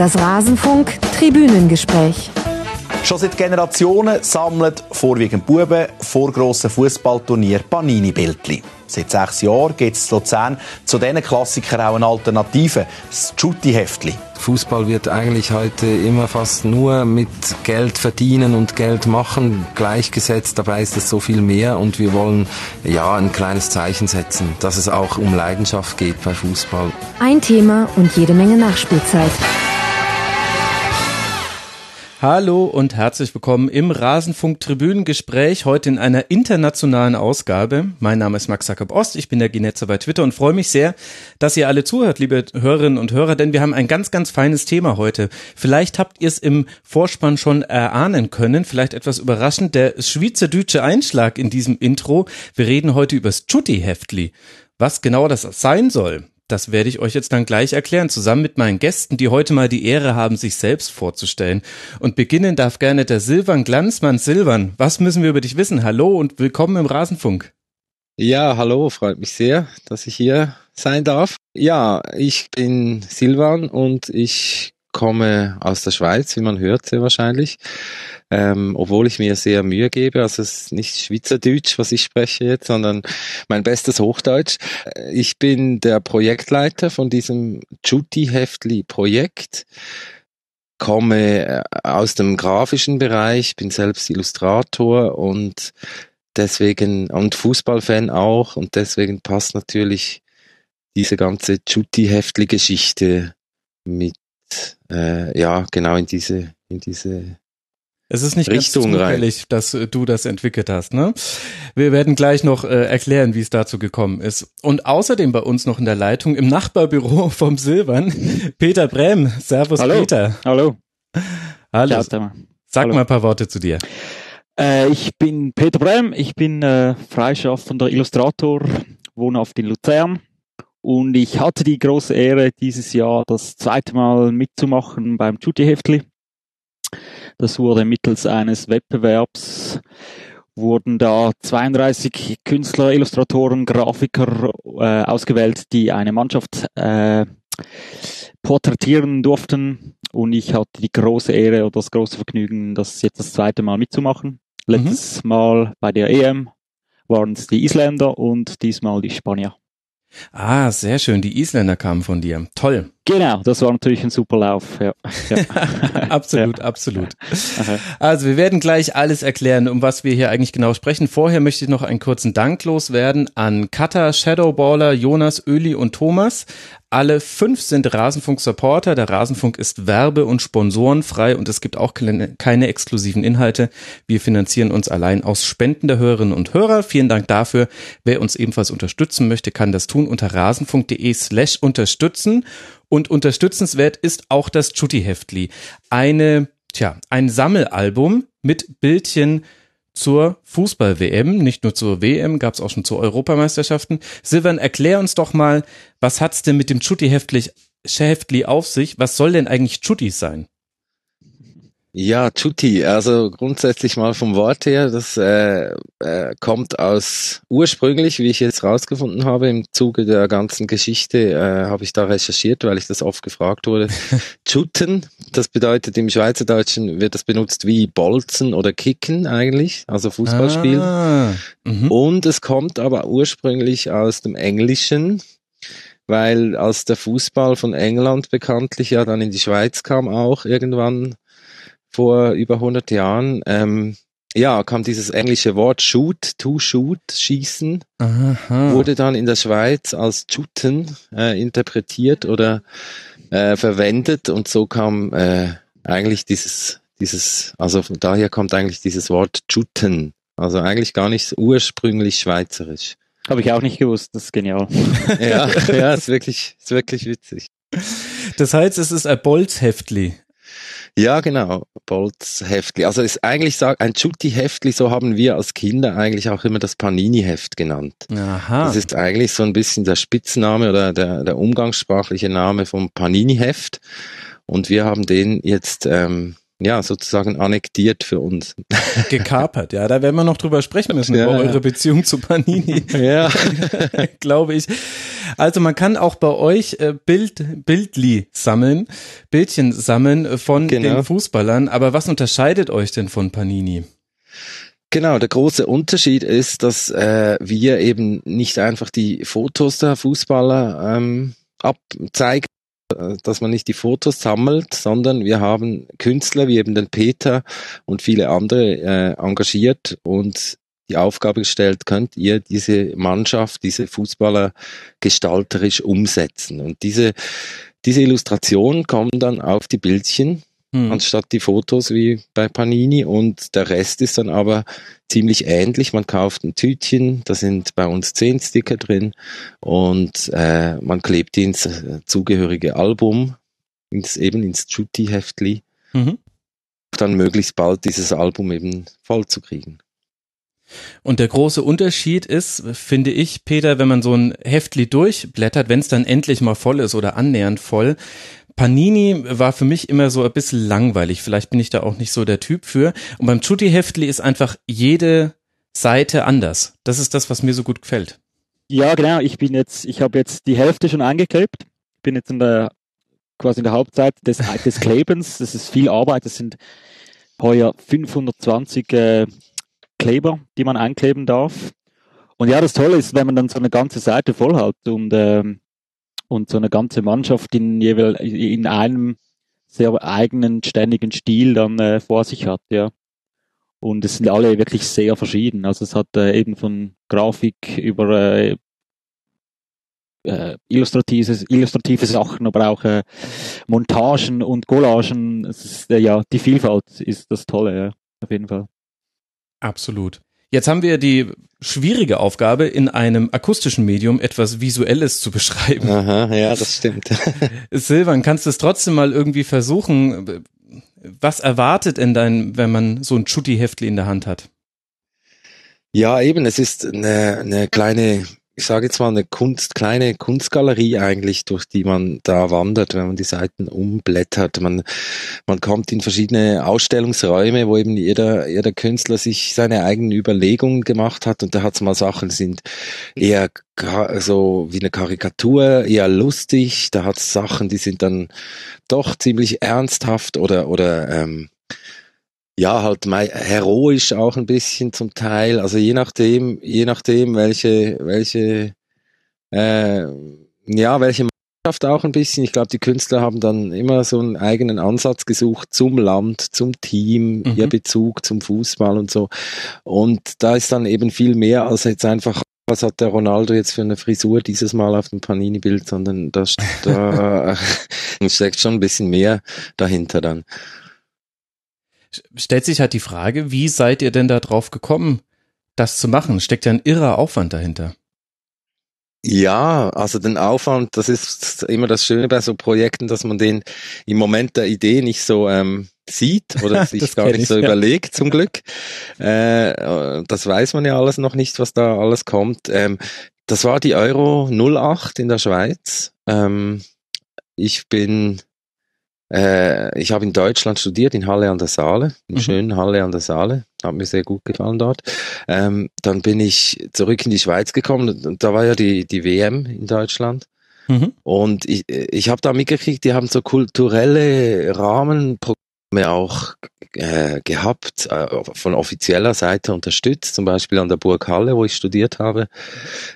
Das Rasenfunk Tribünengespräch. Schon seit Generationen sammeln vorwiegend Buben vor grossen Fußballturnier Panini-Bildchen. Seit sechs Jahren gibt es in Luzern zu diesen Klassikern auch eine Alternative, das Jutti-Heftli. Fußball wird eigentlich heute immer fast nur mit Geld verdienen und Geld machen gleichgesetzt. Dabei ist es so viel mehr und wir wollen ja ein kleines Zeichen setzen, dass es auch um Leidenschaft geht bei Fußball. Ein Thema und jede Menge Nachspielzeit. Hallo und herzlich willkommen im Rasenfunk Tribünengespräch, heute in einer internationalen Ausgabe. Mein Name ist Max Jakob Ost, ich bin der Ginetzer bei Twitter und freue mich sehr, dass ihr alle zuhört, liebe Hörerinnen und Hörer, denn wir haben ein ganz, ganz feines Thema heute. Vielleicht habt ihr es im Vorspann schon erahnen können, vielleicht etwas überraschend, der schweizerdeutsche Einschlag in diesem Intro. Wir reden heute über das Chutti-Heftli. Was genau das sein soll, das werde ich euch jetzt dann gleich erklären, zusammen mit meinen Gästen, die heute mal die Ehre haben, sich selbst vorzustellen. Und beginnen darf gerne der Silvan Glanzmann. Silvan, was müssen wir über dich wissen? Hallo und willkommen im Rasenfunk. Ja, hallo, freut mich sehr, dass ich hier sein darf. Ja, ich bin Silvan und ich komme aus der Schweiz, wie man hört, sehr wahrscheinlich. Ähm, obwohl ich mir sehr Mühe gebe, also es ist nicht Schweizerdeutsch, was ich spreche jetzt, sondern mein bestes Hochdeutsch. Ich bin der Projektleiter von diesem Juti-Heftli-Projekt, komme äh, aus dem grafischen Bereich, bin selbst Illustrator und deswegen, und Fußballfan auch, und deswegen passt natürlich diese ganze Juti-Heftli-Geschichte mit äh, ja genau in diese in diese es ist nicht Richtung ganz zufällig, dass äh, du das entwickelt hast, ne? Wir werden gleich noch äh, erklären, wie es dazu gekommen ist. Und außerdem bei uns noch in der Leitung im Nachbarbüro vom Silbern Peter Brem. Servus Hallo. Peter. Hallo. Hallo. Ciao, Sag Hallo. mal ein paar Worte zu dir. Äh, ich bin Peter Brem, ich bin äh, freischaffender Illustrator, wohnhaft in Luzern. Und ich hatte die große Ehre, dieses Jahr das zweite Mal mitzumachen beim Juti-Heftli. Das wurde mittels eines Wettbewerbs wurden da 32 Künstler, Illustratoren, Grafiker äh, ausgewählt, die eine Mannschaft äh, porträtieren durften. Und ich hatte die große Ehre oder das große Vergnügen, das jetzt das zweite Mal mitzumachen. Letztes Mal bei der EM waren es die Isländer und diesmal die Spanier. Ah, sehr schön. Die Isländer kamen von dir. Toll. Genau, das war natürlich ein super Lauf. Ja. ja. absolut, Ja. absolut. Aha. Also wir werden gleich alles erklären, um was wir hier eigentlich genau sprechen. Vorher möchte ich noch einen kurzen Dank loswerden an Kata, Shadowballer, Jonas, Öli und Thomas. Alle fünf sind Rasenfunk-Supporter. Der Rasenfunk ist werbe- und sponsorenfrei und es gibt auch keine, keine exklusiven Inhalte. Wir finanzieren uns allein aus Spenden der Hörerinnen und Hörer. Vielen Dank dafür. Wer uns ebenfalls unterstützen möchte, kann das tun unter rasenfunk.de slash unterstützen. Und unterstützenswert ist auch das Chutti-Heftli. Eine, tja, ein Sammelalbum mit Bildchen zur Fußball-WM, nicht nur zur WM, gab es auch schon zu Europameisterschaften. Silvan, erklär uns doch mal, was hat's denn mit dem Chutti-Heftli Heftli auf sich? Was soll denn eigentlich Chuttis sein? Ja, Chuti, also grundsätzlich mal vom Wort her, das äh, äh, kommt aus ursprünglich, wie ich jetzt rausgefunden habe, im Zuge der ganzen Geschichte, äh, habe ich da recherchiert, weil ich das oft gefragt wurde. Chuten, das bedeutet im Schweizerdeutschen wird das benutzt wie Bolzen oder Kicken eigentlich, also Fußballspiel. Ah, mhm. Und es kommt aber ursprünglich aus dem Englischen, weil als der Fußball von England bekanntlich ja dann in die Schweiz kam auch irgendwann vor über 100 Jahren, ähm, ja, kam dieses englische Wort shoot, to shoot, schießen, Aha. wurde dann in der Schweiz als shooten äh, interpretiert oder äh, verwendet und so kam äh, eigentlich dieses, dieses, also von daher kommt eigentlich dieses Wort shooten. Also eigentlich gar nicht ursprünglich schweizerisch. Habe ich auch nicht gewusst, das ist genial. Ja, ja, ist wirklich, ist wirklich witzig. Das heißt, es ist ein Bolzheftli. Ja, genau. Bolz-Heftli. Also ist eigentlich sag, ein Chutti-Heftli, so haben wir als Kinder eigentlich auch immer das Panini-Heft genannt. Aha. Das ist eigentlich so ein bisschen der Spitzname oder der, der umgangssprachliche Name vom Panini-Heft. Und wir haben den jetzt ähm, ja sozusagen annektiert für uns. gekapert. Ja, da werden wir noch drüber sprechen müssen, Ja, über ja. eure Beziehung zu Panini, Ja. glaube ich. Also man kann auch bei euch äh, Bild, Bildli sammeln, Bildchen sammeln von genau. den Fußballern. Aber was unterscheidet euch denn von Panini? Genau, der große Unterschied ist, dass äh, wir eben nicht einfach die Fotos der Fußballer ähm, abzeigen, äh, dass man nicht die Fotos sammelt, sondern wir haben Künstler wie eben den Peter und viele andere äh, engagiert und die Aufgabe gestellt, könnt ihr diese Mannschaft, diese Fußballer gestalterisch umsetzen. Und diese, diese Illustrationen kommen dann auf die Bildchen, hm. anstatt die Fotos wie bei Panini. Und der Rest ist dann aber ziemlich ähnlich. Man kauft ein Tütchen, da sind bei uns zehn Sticker drin und äh, man klebt die ins äh, zugehörige Album, ins, eben ins Jutti-Heftli. Mhm. Dann möglichst bald dieses Album eben voll zu kriegen. Und der große Unterschied ist, finde ich, Peter, wenn man so ein Heftli durchblättert, wenn es dann endlich mal voll ist oder annähernd voll. Panini war für mich immer so ein bisschen langweilig. Vielleicht bin ich da auch nicht so der Typ für. Und beim Chutti-Heftli ist einfach jede Seite anders. Das ist das, was mir so gut gefällt. Ja, genau. Ich bin jetzt, ich habe jetzt die Hälfte schon angeklebt. Bin jetzt in der, quasi in der Hauptzeit des, des Klebens. Das ist viel Arbeit. Das sind heuer 520 äh, Kleber, die man einkleben darf. Und ja, das Tolle ist, wenn man dann so eine ganze Seite voll hat und, ähm, und so eine ganze Mannschaft in, in einem sehr eigenen, ständigen Stil dann äh, vor sich hat, ja. Und es sind alle wirklich sehr verschieden. Also es hat äh, eben von Grafik über äh, äh, illustrative, illustrative Sachen, aber auch äh, Montagen und Collagen. Es ist, äh, ja, die Vielfalt ist das Tolle, ja, auf jeden Fall. Absolut. Jetzt haben wir die schwierige Aufgabe, in einem akustischen Medium etwas Visuelles zu beschreiben. Aha, ja, das stimmt. Silvan, kannst du es trotzdem mal irgendwie versuchen? Was erwartet denn dein, wenn man so ein Chutti-Heftli in der Hand hat? Ja, eben, es ist eine, eine kleine ich sage jetzt mal, eine Kunst, kleine Kunstgalerie eigentlich, durch die man da wandert, wenn man die Seiten umblättert. Man, man kommt in verschiedene Ausstellungsräume, wo eben jeder, jeder Künstler sich seine eigenen Überlegungen gemacht hat und da hat es mal Sachen, die sind eher so wie eine Karikatur, eher lustig, da hat es Sachen, die sind dann doch ziemlich ernsthaft oder, oder ähm, ja, halt heroisch auch ein bisschen zum Teil. Also je nachdem, je nachdem, welche, welche, äh, ja, welche Mannschaft auch ein bisschen. Ich glaube, die Künstler haben dann immer so einen eigenen Ansatz gesucht zum Land, zum Team, mhm. ihr Bezug zum Fußball und so. Und da ist dann eben viel mehr als jetzt einfach was hat der Ronaldo jetzt für eine Frisur dieses Mal auf dem Panini-Bild, sondern da, da steckt schon ein bisschen mehr dahinter dann stellt sich halt die Frage, wie seid ihr denn da drauf gekommen, das zu machen? Steckt ja ein irrer Aufwand dahinter. Ja, also den Aufwand, das ist immer das Schöne bei so Projekten, dass man den im Moment der Idee nicht so ähm, sieht oder sich gar nicht ich, so ja. überlegt, zum Glück. Äh, das weiß man ja alles noch nicht, was da alles kommt. Ähm, das war die Euro 08 in der Schweiz. Ähm, ich bin äh, ich habe in Deutschland studiert, in Halle an der Saale, in mhm. schönen Halle an der Saale. Hat mir sehr gut gefallen dort. Ähm, dann bin ich zurück in die Schweiz gekommen und da war ja die, die WM in Deutschland. Mhm. Und ich, ich habe da mitgekriegt, die haben so kulturelle Rahmenprogramme auch äh, gehabt, äh, von offizieller Seite unterstützt, zum Beispiel an der Burg Halle, wo ich studiert habe,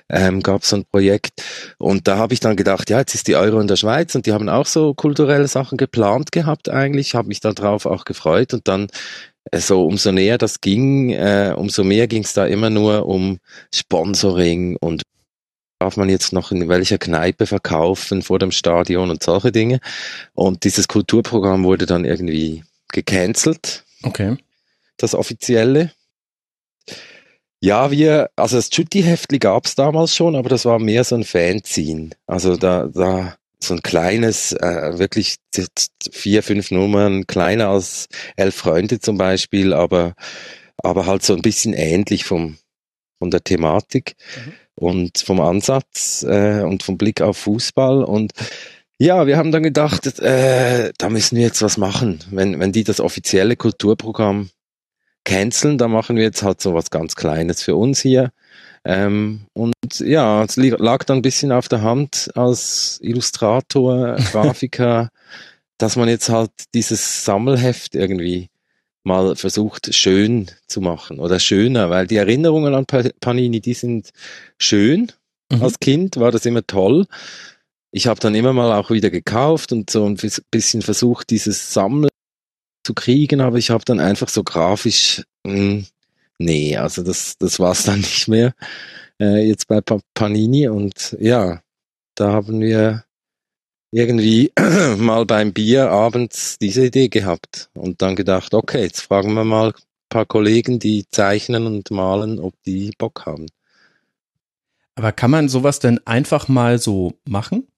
ähm, gab es so ein Projekt. Und da habe ich dann gedacht, ja, jetzt ist die Euro in der Schweiz und die haben auch so kulturelle Sachen geplant gehabt eigentlich, habe mich darauf auch gefreut und dann äh, so umso näher das ging, äh, umso mehr ging es da immer nur um Sponsoring und darf man jetzt noch in welcher Kneipe verkaufen vor dem Stadion und solche Dinge. Und dieses Kulturprogramm wurde dann irgendwie gecancelt. Okay. Das offizielle. Ja, wir, also das Chutti-Heftli gab es damals schon, aber das war mehr so ein Fanzine. Also da, da so ein kleines, äh, wirklich vier, fünf Nummern, kleiner als elf Freunde zum Beispiel, aber, aber halt so ein bisschen ähnlich vom, von der Thematik. Mhm und vom Ansatz äh, und vom Blick auf Fußball. Und ja, wir haben dann gedacht, äh, da müssen wir jetzt was machen. Wenn, wenn die das offizielle Kulturprogramm canceln, dann machen wir jetzt halt so was ganz Kleines für uns hier. Ähm, und ja, es lag dann ein bisschen auf der Hand als Illustrator, Grafiker, dass man jetzt halt dieses Sammelheft irgendwie mal versucht schön zu machen oder schöner, weil die Erinnerungen an Panini, die sind schön. Mhm. Als Kind war das immer toll. Ich habe dann immer mal auch wieder gekauft und so ein bisschen versucht, dieses Sammeln zu kriegen, aber ich habe dann einfach so grafisch, mh, hm, nee, also das, das war's dann nicht mehr äh, jetzt bei Panini und ja, da haben wir irgendwie mal beim Bier abends diese Idee gehabt und dann gedacht, okay, jetzt fragen wir mal ein paar Kollegen, die zeichnen und malen, ob die Bock haben. Aber kann man sowas denn einfach mal so machen?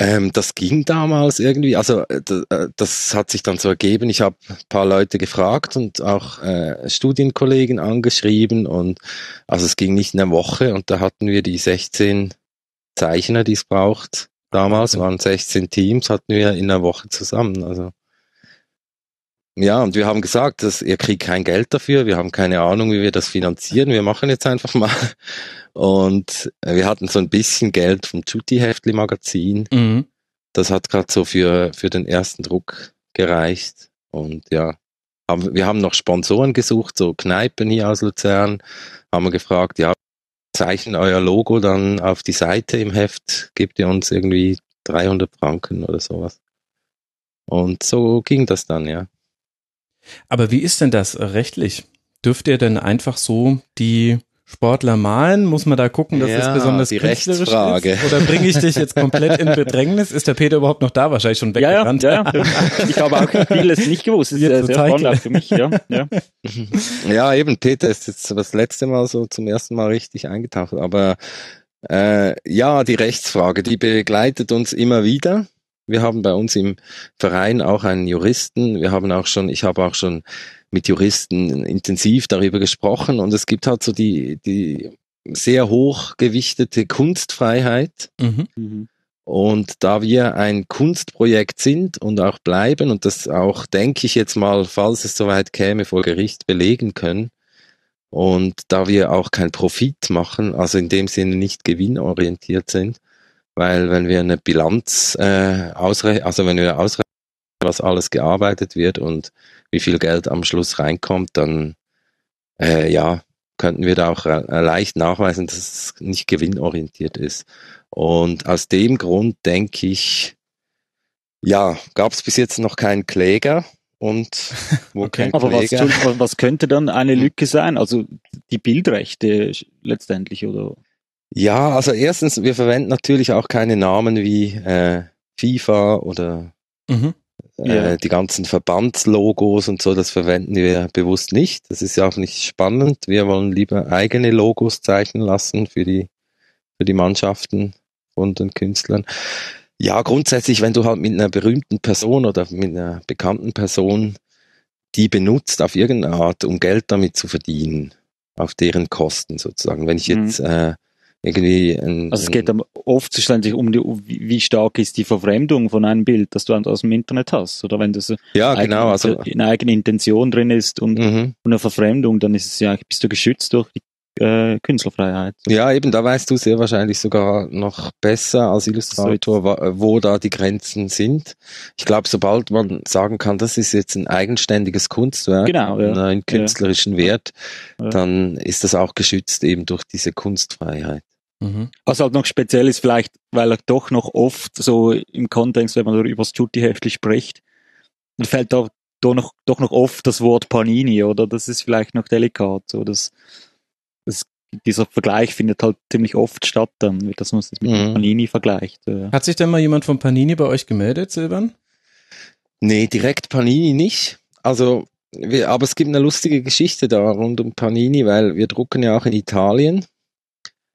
Ähm, das ging damals irgendwie, also äh, äh, das hat sich dann so ergeben. Ich habe ein paar Leute gefragt und auch äh, Studienkollegen angeschrieben und also es ging nicht in einer Woche und da hatten wir die 16 Zeichner, die es braucht. Damals waren 16 Teams, hatten wir in einer Woche zusammen. Also ja, und wir haben gesagt, dass ihr kriegt kein Geld dafür, wir haben keine Ahnung, wie wir das finanzieren, wir machen jetzt einfach mal. Und wir hatten so ein bisschen Geld vom Tutti-Heftli-Magazin. Mhm. Das hat gerade so für, für den ersten Druck gereicht. Und ja, haben, wir haben noch Sponsoren gesucht, so Kneipen hier aus Luzern, haben wir gefragt, ja, zeichnen euer Logo dann auf die Seite im Heft, gebt ihr uns irgendwie 300 Franken oder sowas. Und so ging das dann, ja. Aber wie ist denn das rechtlich? Dürft ihr denn einfach so die Sportler malen? Muss man da gucken, dass ja, das besonders die Rechtsfrage. ist? Oder bringe ich dich jetzt komplett in Bedrängnis? Ist der Peter überhaupt noch da? Wahrscheinlich schon weggerannt. Ja, ja, ja. Ich habe auch vieles nicht gewusst. Das ist sehr, sehr spannend für mich. Ja, ja. ja, eben, Peter ist jetzt das letzte Mal so zum ersten Mal richtig eingetaucht. Aber äh, ja, die Rechtsfrage, die begleitet uns immer wieder. Wir haben bei uns im Verein auch einen Juristen. Wir haben auch schon, ich habe auch schon mit Juristen intensiv darüber gesprochen und es gibt halt so die, die sehr hochgewichtete Kunstfreiheit. Mhm. Und da wir ein Kunstprojekt sind und auch bleiben und das auch, denke ich jetzt mal, falls es soweit käme, vor Gericht belegen können, und da wir auch kein Profit machen, also in dem Sinne nicht gewinnorientiert sind, weil wenn wir eine Bilanz äh, ausrechnen, also wenn wir ausrechnen, was alles gearbeitet wird und wie viel Geld am Schluss reinkommt, dann äh, ja, könnten wir da auch äh, leicht nachweisen, dass es nicht gewinnorientiert ist. Und aus dem Grund denke ich, ja, gab es bis jetzt noch keinen Kläger und wo okay. kein Aber Kläger. Was, was könnte dann eine Lücke sein? Also die Bildrechte letztendlich oder? Ja, also erstens, wir verwenden natürlich auch keine Namen wie äh, FIFA oder mhm. äh, ja. die ganzen Verbandslogos und so, das verwenden wir bewusst nicht. Das ist ja auch nicht spannend. Wir wollen lieber eigene Logos zeichnen lassen für die, für die Mannschaften von den Künstlern. Ja, grundsätzlich, wenn du halt mit einer berühmten Person oder mit einer bekannten Person die benutzt auf irgendeine Art, um Geld damit zu verdienen, auf deren Kosten sozusagen. Wenn ich mhm. jetzt mhm. äh, irgendwie ein, Also es geht dann oft schlussendlich um die, wie stark ist die Verfremdung von einem Bild, das du aus dem Internet hast. Oder wenn das ja, genau, also, eine eigene Intention drin ist und, mhm. eine Verfremdung, dann ist es ja, bist du geschützt durch die äh, Künstlerfreiheit. Ja, eben, da weißt du sehr wahrscheinlich sogar noch besser als Illustrator, wo, wo da die Grenzen sind. Ich glaube, sobald man sagen kann, das ist jetzt ein eigenständiges Kunstwerk, genau, ja. einen künstlerischen ja. Wert, dann ist das auch geschützt eben durch diese Kunstfreiheit. Mhm. Was halt noch speziell ist, vielleicht, weil er doch noch oft so im Kontext, wenn man über das Tutti-Heftli spricht, dann fällt da doch noch, doch noch oft das Wort Panini, oder? Das ist vielleicht noch delikat, so, das, das, dieser Vergleich findet halt ziemlich oft statt dann, dass man es mit mhm. Panini vergleicht. Hat sich denn mal jemand von Panini bei euch gemeldet, Silvan? Nee, direkt Panini nicht. Also, wir, aber es gibt eine lustige Geschichte da rund um Panini, weil wir drucken ja auch in Italien.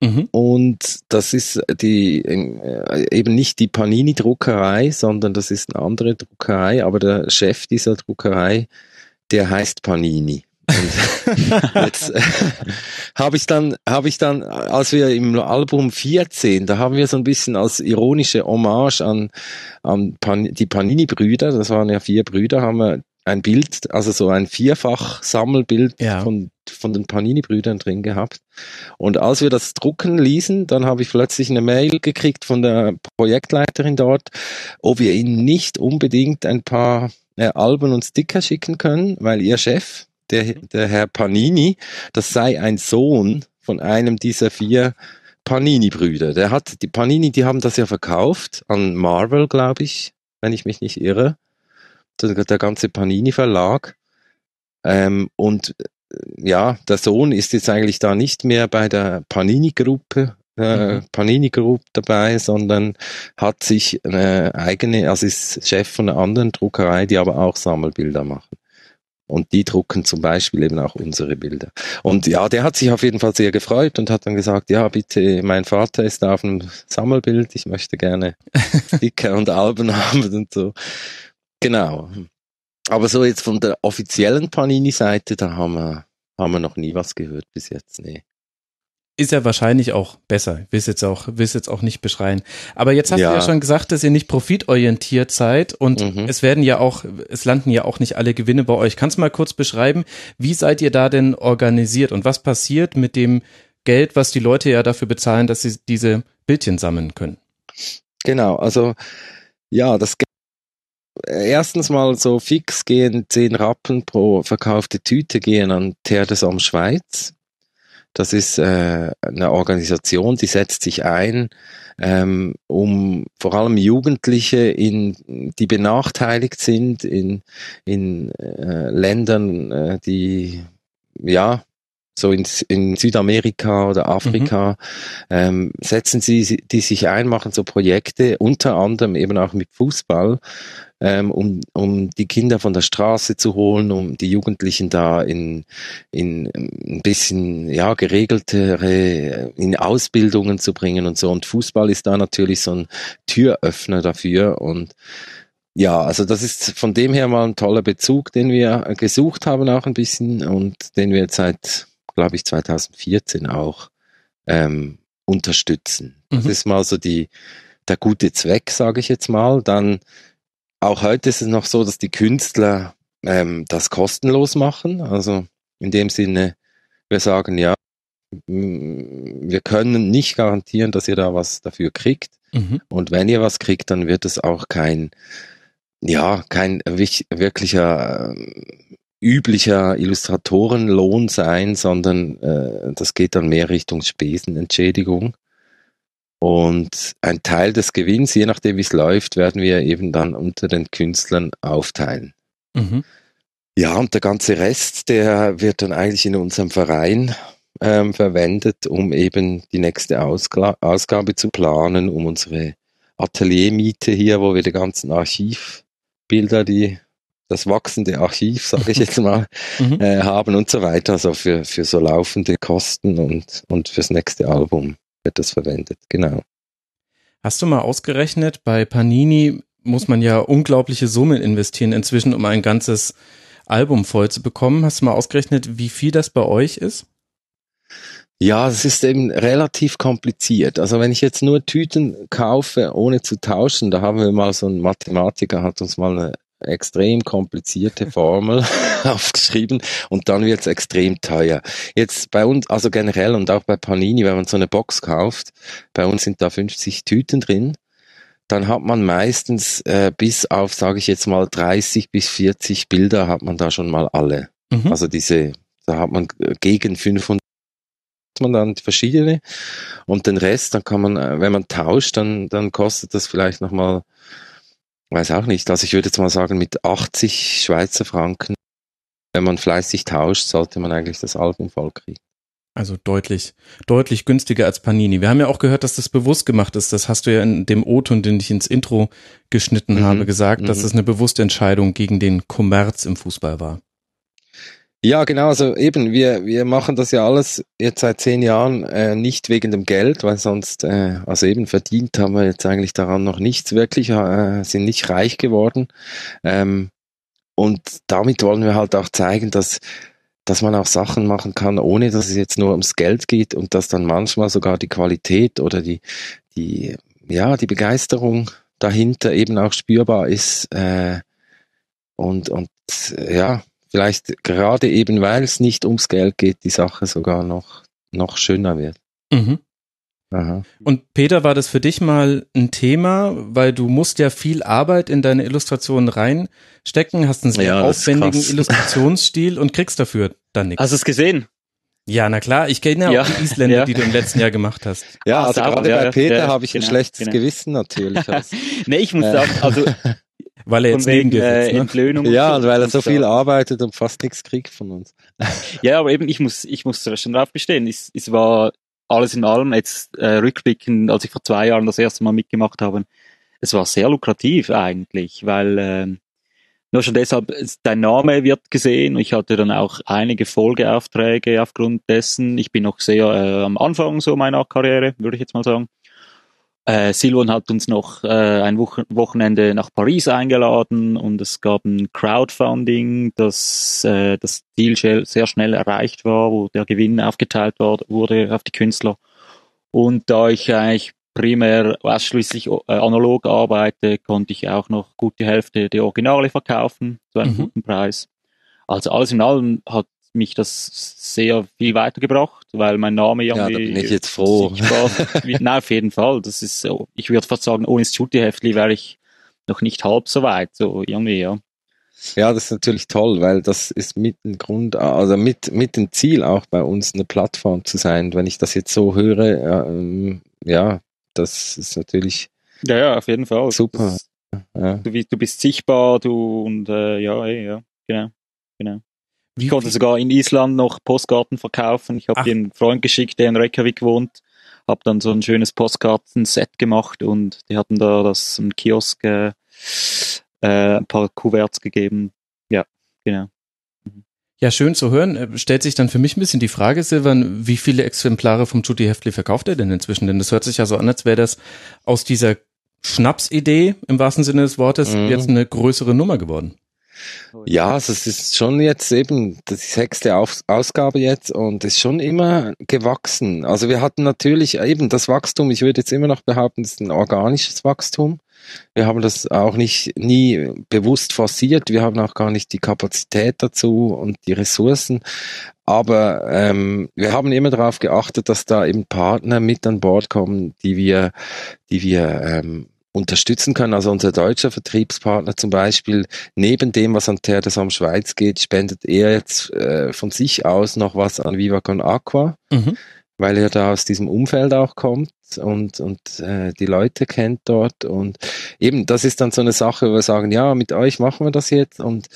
Mhm. Und das ist die äh, eben nicht die Panini-Druckerei, sondern das ist eine andere Druckerei, aber der Chef dieser Druckerei, der heißt Panini. Jetzt äh, habe ich dann, habe ich dann, als wir im Album 14, da haben wir so ein bisschen als ironische Hommage an, an Pan, die Panini-Brüder, das waren ja vier Brüder, haben wir ein Bild, also so ein Vierfach-Sammelbild Ja. von, von den Panini-Brüdern drin gehabt. Und als wir das drucken ließen, dann habe ich plötzlich eine Mail gekriegt von der Projektleiterin dort, ob wir ihnen nicht unbedingt ein paar äh, Alben und Sticker schicken können, weil ihr Chef, der, der Herr Panini, das sei ein Sohn von einem dieser vier Panini-Brüder. Der hat, die Panini, die haben das ja verkauft an Marvel, glaube ich, wenn ich mich nicht irre. Der, ganze Panini-Verlag. Ähm, und äh, ja, der Sohn ist jetzt eigentlich da nicht mehr bei der Panini-Gruppe, äh, Mhm. Panini Group dabei, sondern hat sich eine eigene, also ist Chef von einer anderen Druckerei, die aber auch Sammelbilder machen. Und die drucken zum Beispiel eben auch unsere Bilder. Und ja, der hat sich auf jeden Fall sehr gefreut und hat dann gesagt, ja, bitte, mein Vater ist da auf einem Sammelbild, ich möchte gerne Sticker und Alben haben und so. Genau. Aber so jetzt von der offiziellen Panini-Seite, da haben wir, haben wir noch nie was gehört bis jetzt, nee. Ist ja wahrscheinlich auch besser. Ich will es jetzt auch, will es jetzt auch nicht beschreien. Aber jetzt hast Ja. du ja schon gesagt, dass ihr nicht profitorientiert seid und Mhm. es werden ja auch, es landen ja auch nicht alle Gewinne bei euch. Kannst du mal kurz beschreiben, wie seid ihr da denn organisiert und was passiert mit dem Geld, was die Leute ja dafür bezahlen, dass sie diese Bildchen sammeln können? Genau, also ja, das Ge- erstens mal so fix gehen 10 Rappen pro verkaufte Tüte gehen an Hommes Schweiz. Das ist äh, eine Organisation, die setzt sich ein, ähm, um vor allem Jugendliche, in, die benachteiligt sind, in, in äh, Ländern, äh, die ja so in, in Südamerika oder Afrika, ähm, setzen sie die sich ein, machen so Projekte, unter anderem eben auch mit Fußball, ähm, um, um die Kinder von der Straße zu holen, um die Jugendlichen da in, in ein bisschen ja geregeltere, in Ausbildungen zu bringen und so. Und Fußball ist da natürlich so ein Türöffner dafür und ja, also das ist von dem her mal ein toller Bezug, den wir gesucht haben auch ein bisschen und den wir jetzt seit, glaube ich, 2014 auch ähm, unterstützen. Das Mhm. ist mal so die der gute Zweck, sage ich jetzt mal. Dann auch heute ist es noch so, dass die Künstler ähm, das kostenlos machen. Also in dem Sinne, wir sagen ja, mm, wir können nicht garantieren, dass ihr da was dafür kriegt. Mhm. Und wenn ihr was kriegt, dann wird es auch kein, ja, kein wich- wirklicher äh, üblicher Illustratorenlohn sein, sondern äh, das geht dann mehr Richtung Spesenentschädigung. Und ein Teil des Gewinns, je nachdem wie es läuft, werden wir eben dann unter den Künstlern aufteilen. Mhm. Ja, und der ganze Rest, der wird dann eigentlich in unserem Verein ähm, verwendet, um eben die nächste Ausgla Ausgabe zu planen, um unsere Ateliermiete hier, wo wir die ganzen Archivbilder, die das wachsende Archiv, sage ich jetzt mal, Mhm. äh, haben und so weiter. Also für, für so laufende Kosten und, und fürs nächste Album wird das verwendet. Genau. Hast du mal ausgerechnet, bei Panini muss man ja unglaubliche Summen investieren inzwischen, um ein ganzes Album voll zu bekommen. Hast du mal ausgerechnet, wie viel das bei euch ist? Ja, es ist eben relativ kompliziert. Also wenn ich jetzt nur Tüten kaufe, ohne zu tauschen, da haben wir mal so ein Mathematiker, hat uns mal eine extrem komplizierte Formel aufgeschrieben und dann wird es extrem teuer. Jetzt bei uns, also generell und auch bei Panini, wenn man so eine Box kauft, bei uns sind da 50 Tüten drin, dann hat man meistens äh, bis auf, sage ich jetzt mal, 30 bis 40 Bilder hat man da schon mal alle. Mhm. Also diese, da hat man äh, gegen 500 hat man dann verschiedene und den Rest, dann kann man, äh, wenn man tauscht, dann, dann kostet das vielleicht nochmal, weiß auch nicht, also ich würde jetzt mal sagen, mit 80 Schweizer Franken, wenn man fleißig tauscht, sollte man eigentlich das Album voll kriegen. Also deutlich, deutlich günstiger als Panini. Wir haben ja auch gehört, dass das bewusst gemacht ist. Das hast du ja in dem O-Ton, den ich ins Intro geschnitten Mhm. habe, gesagt, dass Mhm. es eine bewusste Entscheidung gegen den Kommerz im Fußball war. Ja, genau, also eben, wir, wir machen das ja alles jetzt seit zehn Jahren äh, nicht wegen dem Geld, weil sonst, äh, also eben verdient haben wir jetzt eigentlich daran noch nichts wirklich, äh, sind nicht reich geworden. Ähm, und damit wollen wir halt auch zeigen, dass, dass man auch Sachen machen kann, ohne dass es jetzt nur ums Geld geht und dass dann manchmal sogar die Qualität oder die, die, ja, die Begeisterung dahinter eben auch spürbar ist. Äh, und, und ja, vielleicht gerade eben, weil es nicht ums Geld geht, die Sache sogar noch, noch schöner wird. Mhm. Aha. Und Peter, war das für dich mal ein Thema, weil du musst ja viel Arbeit in deine Illustrationen reinstecken, hast einen sehr ja, aufwendigen Illustrationsstil und kriegst dafür dann nichts. Hast du es gesehen? Ja, na klar, ich kenne ja, ja, auch die Isländer, ja. die du im letzten Jahr gemacht hast. Ja, also gerade bei Peter habe ich ein genau, schlechtes genau. Gewissen natürlich. nee, ich muss sagen, also weil er jetzt neben dir sitzt, ne? Ja, und weil er so viel arbeitet und fast nichts kriegt von uns. ja, aber eben, ich muss, ich muss schon drauf bestehen. Es, es war alles in allem, jetzt äh, rückblickend, als ich vor zwei Jahren das erste Mal mitgemacht habe, es war sehr lukrativ eigentlich, weil äh, nur schon deshalb, dein Name wird gesehen. Ich hatte dann auch einige Folgeaufträge aufgrund dessen. Ich bin noch sehr äh, am Anfang so meiner Karriere, würde ich jetzt mal sagen. Äh, Silvan hat uns noch äh, ein Wochenende nach Paris eingeladen und es gab ein Crowdfunding, das äh, das Ziel sehr schnell erreicht war, wo der Gewinn aufgeteilt war, wurde auf die Künstler. Und da ich eigentlich primär ausschließlich äh, analog arbeite, konnte ich auch noch gut die Hälfte der Originale verkaufen zu einem mhm. guten Preis. Also alles in allem hat mich das sehr viel weitergebracht, weil mein Name irgendwie. Ja, da bin ich jetzt froh. Nein, auf jeden Fall. Das ist so. Ich würde fast sagen, ohne das Shooty-Heftli wäre ich noch nicht halb so weit, so irgendwie, ja. Ja, das ist natürlich toll, weil das ist mit dem Grund, also mit, mit dem Ziel auch bei uns eine Plattform zu sein. Wenn ich das jetzt so höre, ähm, ja, das ist natürlich. Ja, ja, auf jeden Fall. Super. Ja. Du, du, bist sichtbar, du und äh, ja, ey, ja, genau, genau. Wie ich konnte sogar in Island noch Postkarten verkaufen. Ich habe dir einen Freund geschickt, der in Reykjavik wohnt, habe dann so ein schönes Postkartenset gemacht und die hatten da das im Kiosk äh, äh, ein paar Kuverts gegeben. Ja, genau. Mhm. Ja, schön zu hören. Äh, stellt sich dann für mich ein bisschen die Frage, Silvan, wie viele Exemplare vom Judy Heftli verkauft er denn inzwischen? Denn das hört sich ja so an, als wäre das aus dieser Schnapsidee im wahrsten Sinne des Wortes mhm. jetzt eine größere Nummer geworden. Ja, also es ist schon jetzt eben die sechste Ausgabe jetzt und ist schon immer gewachsen. Also wir hatten natürlich eben das Wachstum, ich würde jetzt immer noch behaupten, es ist ein organisches Wachstum. Wir haben das auch nicht nie bewusst forciert, wir haben auch gar nicht die Kapazität dazu und die Ressourcen. Aber ähm, wir haben immer darauf geachtet, dass da eben Partner mit an Bord kommen, die wir, die wir ähm, unterstützen können. Also unser deutscher Vertriebspartner zum Beispiel, neben dem, was an Terre des Schweiz geht, spendet er jetzt äh, von sich aus noch was an Viva Con Aqua, mhm. weil er da aus diesem Umfeld auch kommt und, und äh, die Leute kennt dort. Und eben, das ist dann so eine Sache, wo wir sagen, ja, mit euch machen wir das jetzt und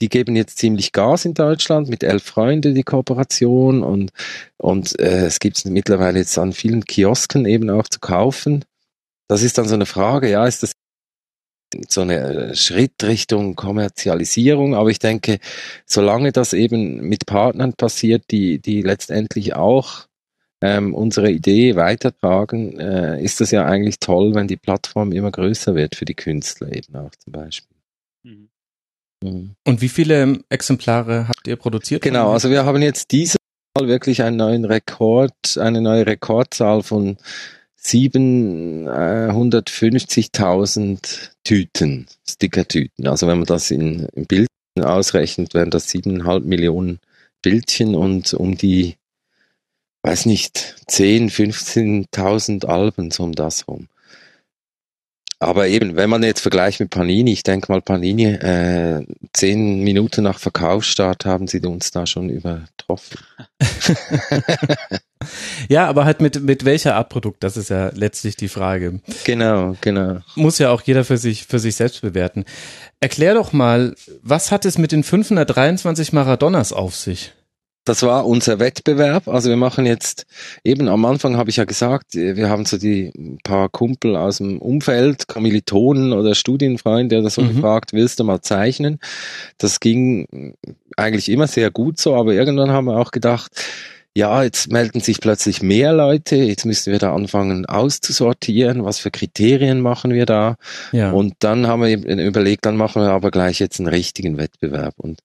die geben jetzt ziemlich Gas in Deutschland mit elf Freunde die Kooperation und und äh, es gibt es mittlerweile jetzt an vielen Kiosken eben auch zu kaufen das ist dann so eine Frage, ja, ist das so eine äh, Schritt Richtung Kommerzialisierung, aber ich denke, solange das eben mit Partnern passiert, die, die letztendlich auch ähm, unsere Idee weitertragen, äh, ist das ja eigentlich toll, wenn die Plattform immer größer wird für die Künstler eben auch zum Beispiel. Mhm. Mhm. Und wie viele Exemplare habt ihr produziert? Genau, also wir haben jetzt dieses Mal wirklich einen neuen Rekord, eine neue Rekordzahl von 750.000 Tüten, Stickertüten. Also wenn man das in, in Bildchen ausrechnet, wären das siebeneinhalb Millionen Bildchen und um die, weiß nicht, 10, 15.000 Alben, so um das rum. Aber eben, wenn man jetzt vergleicht mit Panini, ich denke mal, Panini, äh, zehn Minuten nach Verkaufsstart haben sie uns da schon übertroffen. ja, aber halt mit, mit welcher Art Produkt, das ist ja letztlich die Frage. Genau, genau. Muss ja auch jeder für sich, für sich selbst bewerten. Erklär doch mal, was hat es mit den 523 Maradonas auf sich? das war unser Wettbewerb. Also wir machen jetzt, eben am Anfang habe ich ja gesagt, wir haben so die paar Kumpel aus dem Umfeld, Kommilitonen oder Studienfreunde oder so mhm. gefragt, willst du mal zeichnen? Das ging eigentlich immer sehr gut so, aber irgendwann haben wir auch gedacht, ja, jetzt melden sich plötzlich mehr Leute, jetzt müssen wir da anfangen auszusortieren, was für Kriterien machen wir da. Ja. Und dann haben wir überlegt, dann machen wir aber gleich jetzt einen richtigen Wettbewerb. Und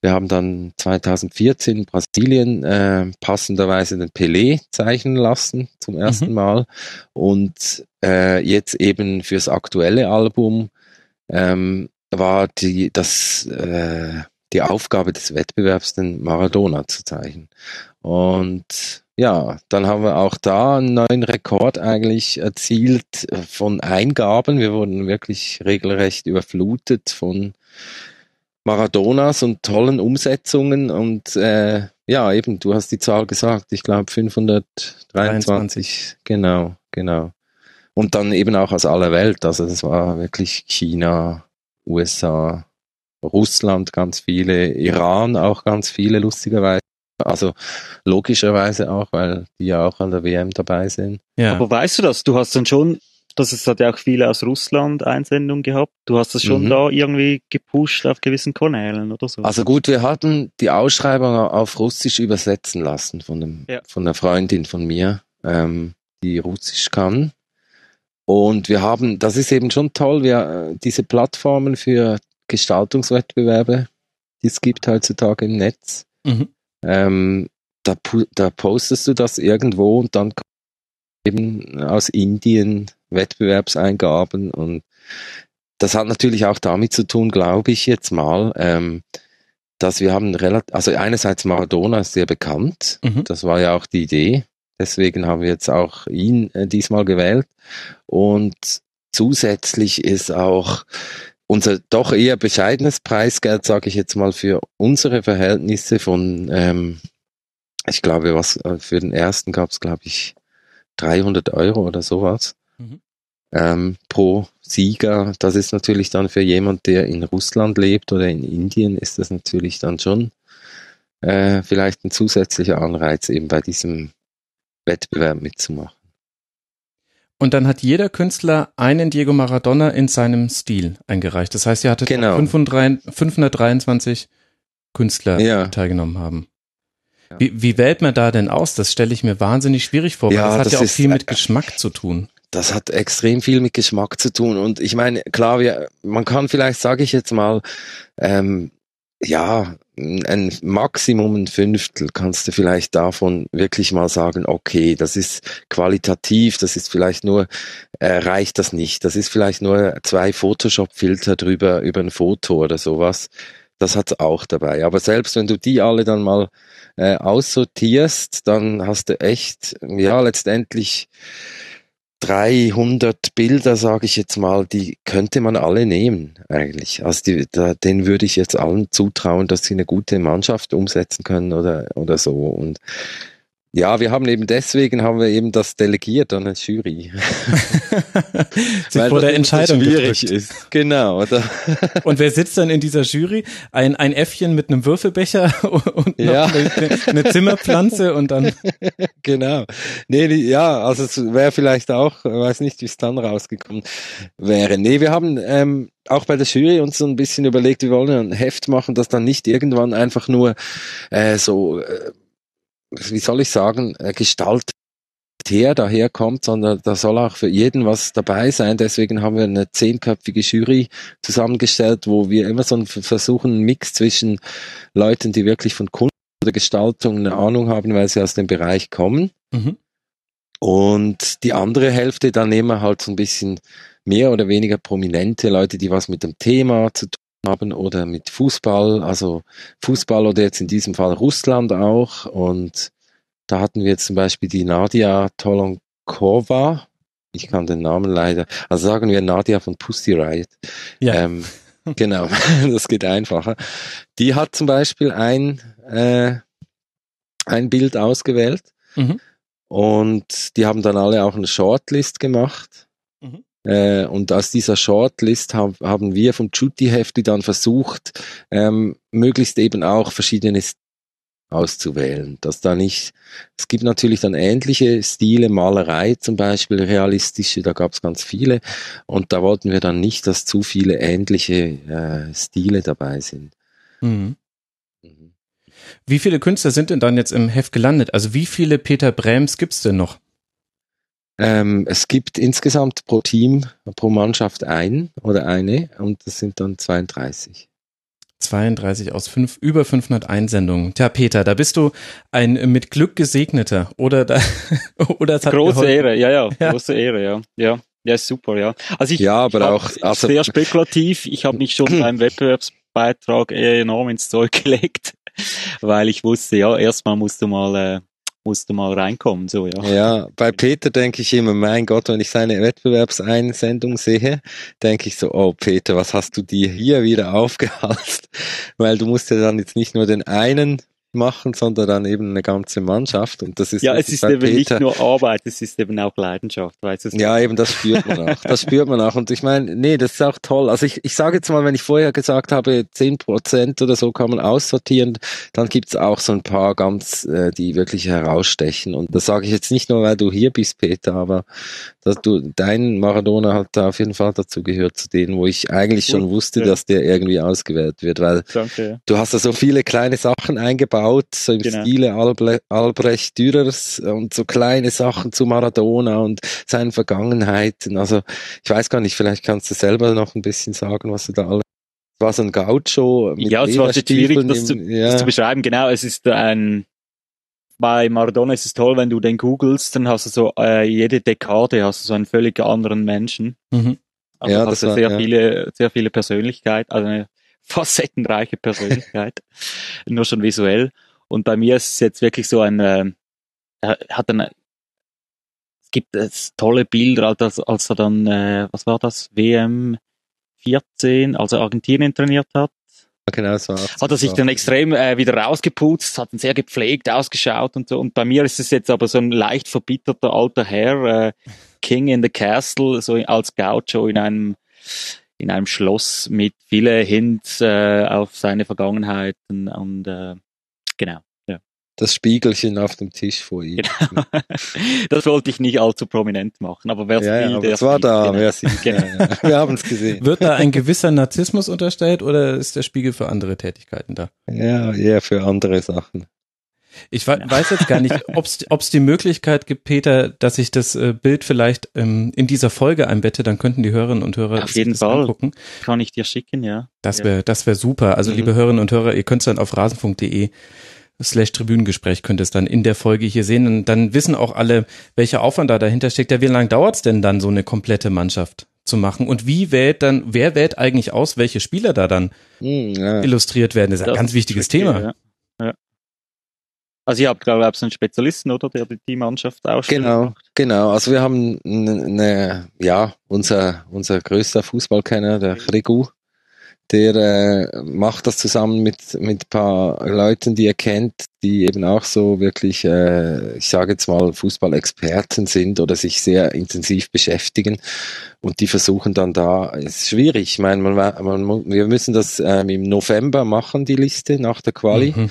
wir haben dann 2014 in Brasilien äh, passenderweise den Pelé zeichnen lassen zum ersten mhm. Mal und äh, jetzt eben fürs aktuelle Album ähm, war die, das, äh, die Aufgabe des Wettbewerbs, den Maradona zu zeichnen. Und ja, dann haben wir auch da einen neuen Rekord eigentlich erzielt von Eingaben. Wir wurden wirklich regelrecht überflutet von Maradonas und tollen Umsetzungen und äh, ja, eben, du hast die Zahl gesagt, ich glaube 523, 23. genau, genau. Und dann eben auch aus aller Welt, also das war wirklich China, USA, Russland ganz viele, Iran auch ganz viele, lustigerweise. Also logischerweise auch, weil die ja auch an der WM dabei sind. Ja. Aber weißt du das? Du hast dann schon, das ist, hat ja auch viele aus Russland Einsendungen gehabt. Du hast das schon mhm. da irgendwie gepusht auf gewissen Kanälen oder so. Also gut, wir hatten die Ausschreibung auf Russisch übersetzen lassen von, dem, ja. von einer Freundin von mir, ähm, die Russisch kann. Und wir haben, das ist eben schon toll, wir, diese Plattformen für Gestaltungswettbewerbe, die es gibt heutzutage im Netz. Mhm. Ähm, da, da postest du das irgendwo und dann eben aus Indien Wettbewerbseingaben und das hat natürlich auch damit zu tun, glaube ich jetzt mal, ähm, dass wir haben relativ, also einerseits Maradona ist sehr bekannt, mhm. das war ja auch die Idee, deswegen haben wir jetzt auch ihn äh, diesmal gewählt und zusätzlich ist auch unser doch eher bescheidenes Preisgeld, sage ich jetzt mal, für unsere Verhältnisse von, ähm, ich glaube, was äh, für den ersten gab es, glaube ich, 300 Euro oder sowas mhm. ähm, pro Sieger. Das ist natürlich dann für jemand, der in Russland lebt oder in Indien, ist das natürlich dann schon äh, vielleicht ein zusätzlicher Anreiz, eben bei diesem Wettbewerb mitzumachen. Und dann hat jeder Künstler einen Diego Maradona in seinem Stil eingereicht. Das heißt, ihr hattet genau. 523 Künstler, ja. die teilgenommen haben. Ja. Wie, wie wählt man da denn aus? Das stelle ich mir wahnsinnig schwierig vor, ja, das hat das ja auch ist, viel mit Geschmack zu tun. Das hat extrem viel mit Geschmack zu tun. Und ich meine, klar, wir, man kann vielleicht, sage ich jetzt mal, ähm, ja, ein Maximum ein Fünftel kannst du vielleicht davon wirklich mal sagen, okay, das ist qualitativ, das ist vielleicht nur, äh, reicht das nicht, das ist vielleicht nur zwei Photoshop-Filter drüber über ein Foto oder sowas. Das hat's auch dabei. Aber selbst wenn du die alle dann mal äh, aussortierst, dann hast du echt, ja, letztendlich 300 Bilder, sage ich jetzt mal, die könnte man alle nehmen eigentlich. Also die, da, denen würde ich jetzt allen zutrauen, dass sie eine gute Mannschaft umsetzen können oder oder so. Und ja, wir haben eben deswegen haben wir eben das delegiert an eine Jury. Sich vor der Entscheidung schwierig gedrückt. ist. Genau. Oder? Und wer sitzt dann in dieser Jury? Ein, ein Äffchen mit einem Würfelbecher und ja. eine, eine, Zimmerpflanze und dann. Genau. Nee, die, ja, also es wäre vielleicht auch, weiß nicht, wie es dann rausgekommen wäre. Nee, wir haben ähm, auch bei der Jury uns so ein bisschen überlegt, wir wollen ein Heft machen, das dann nicht irgendwann einfach nur äh, so äh, wie soll ich sagen, äh, Gestalt her daherkommt, sondern da soll auch für jeden was dabei sein. Deswegen haben wir eine zehnköpfige Jury zusammengestellt, wo wir immer so versuchen, einen Mix zwischen Leuten, die wirklich von Kunst oder Gestaltung eine Ahnung haben, weil sie aus dem Bereich kommen. Mhm. Und die andere Hälfte, da nehmen wir halt so ein bisschen mehr oder weniger prominente Leute, die was mit dem Thema zu tun haben oder mit Fußball, also Fußball oder jetzt in diesem Fall Russland auch. Und da hatten wir jetzt zum Beispiel die Nadia Tolonkova. Ich kann den Namen leider, also sagen wir Nadia von Pussy Riot. Ja. Ähm, genau, das geht einfacher. Die hat zum Beispiel ein, äh, ein Bild ausgewählt. Mhm. Und die haben dann alle auch eine Shortlist gemacht. Äh, und aus dieser Shortlist hab, haben wir vom Jutti-Hefti dann versucht, ähm, möglichst eben auch verschiedene auszuwählen, dass da nicht, es gibt natürlich dann ähnliche Stile, Malerei zum Beispiel, realistische, da gab es ganz viele und da wollten wir dann nicht, dass zu viele ähnliche äh, Stile dabei sind. Mhm. mhm. Wie viele Künstler sind denn dann jetzt im Heft gelandet? Also wie viele Peter Brems gibt's denn noch? Ähm, es gibt insgesamt pro Team, pro Mannschaft ein oder eine und das sind dann 32. 32 aus fünf, über 500 Einsendungen. Tja, Peter, da bist du ein mit Glück gesegneter oder da, oder es hat Große Ehre, ja, ja, ja, große Ehre, ja, ja. Ja, super, ja. Also ich, ja, aber ich auch also, sehr spekulativ. Ich habe mich schon beim Wettbewerbsbeitrag enorm ins Zeug gelegt, weil ich wusste, ja, erstmal musst du mal äh, musst du mal reinkommen, so, ja. Ja, bei Peter denke ich immer, mein Gott, wenn ich seine Wettbewerbseinsendung sehe, denke ich so, oh Peter, was hast du dir hier wieder aufgehalst? Weil du musst ja dann jetzt nicht nur den einen machen, sondern dann eben eine ganze Mannschaft. Und das ist ja, es ist eben Peter. nicht nur Arbeit, es ist eben auch Leidenschaft, weißt du? Ja, eben das spürt man auch. Das spürt man auch. Und ich meine, nee, das ist auch toll. Also ich, ich sage jetzt mal, wenn ich vorher gesagt habe, zehn Prozent oder so kann man aussortieren, dann gibt's auch so ein paar ganz, äh, die wirklich herausstechen. Und das sage ich jetzt nicht nur, weil du hier bist, Peter, aber dass du, dein Maradona hat da auf jeden Fall dazu gehört, zu denen, wo ich eigentlich schon wusste, ja. dass der irgendwie ausgewählt wird, weil Danke, ja. du hast da so viele kleine Sachen eingebaut, so im genau. Stile Albre Albrecht Dürers und so kleine Sachen zu Maradona und seinen Vergangenheiten. Also ich weiß gar nicht, vielleicht kannst du selber noch ein bisschen sagen, was du da alles war so ein Gaucho mit Ja, es war schwierig, das, zu, ja. das zu beschreiben. Genau, es ist ein bei Maradona ist es toll, wenn du den googelst, dann hast du so äh, jede Dekade hast du so einen völlig anderen Menschen. Mhm. Also ja, hast du sehr ja. viele, sehr viele Persönlichkeit, also eine facettenreiche Persönlichkeit, nur schon visuell. Und bei mir ist es jetzt wirklich so ein, äh, er hat ein, es gibt es tolle Bilder, als, als er dann, äh, was war das, WM 14, als er Argentinien trainiert hat, Genau so. Hat er sich dann extrem äh, wieder rausgeputzt, hat dann sehr gepflegt ausgeschaut und so. Und bei mir ist es jetzt aber so ein leicht verbitterter alter Herr, äh, King in the Castle, so als Gaucho in einem in einem Schloss mit viele Hints äh, auf seine Vergangenheiten und äh, genau das Spiegelchen auf dem Tisch vor ihm. Genau. Das wollte ich nicht allzu prominent machen, aber wer ja, will, ja, der es war da, genau. wer sieht. Genau. Ja, Wir haben es gesehen. Wird da ein gewisser Narzissmus unterstellt oder ist der Spiegel für andere Tätigkeiten da? Ja, eher für andere Sachen. Ich weiß jetzt gar nicht, ob es die Möglichkeit gibt, Peter, dass ich das äh, Bild vielleicht ähm, in dieser Folge einbette, dann könnten die Hörerinnen und Hörer auf jeden Fall angucken. Kann ich dir schicken, ja. Das wäre das wäre super. Also mhm. liebe Hörerinnen und Hörer, ihr könnt es dann auf rasenfunk.de slash Tribünengespräch könnt ihr es dann in der Folge hier sehen. Und dann wissen auch alle, welcher Aufwand da dahinter steckt. Ja, wie lange dauert es denn dann, so eine komplette Mannschaft zu machen? Und wie wählt dann, wer wählt eigentlich aus, welche Spieler da dann hm, ja. illustriert werden? Das ist das ein ganz wichtiges Thema. Ja. Also ihr habt, glaube ich, einen Spezialisten, oder, der die Mannschaft ausstellt. Genau, genau. Also wir haben eine, ja, unser, unser größter Fußballkenner, der Rigu, der äh, macht das zusammen mit mit paar Leuten, die er kennt, die eben auch so wirklich, äh, ich sage jetzt mal, Fußballexperten sind oder sich sehr intensiv beschäftigen und die versuchen dann da, ist schwierig. Ich meine, man, man, wir müssen das ähm, im November machen, die Liste nach der Quali. Mhm.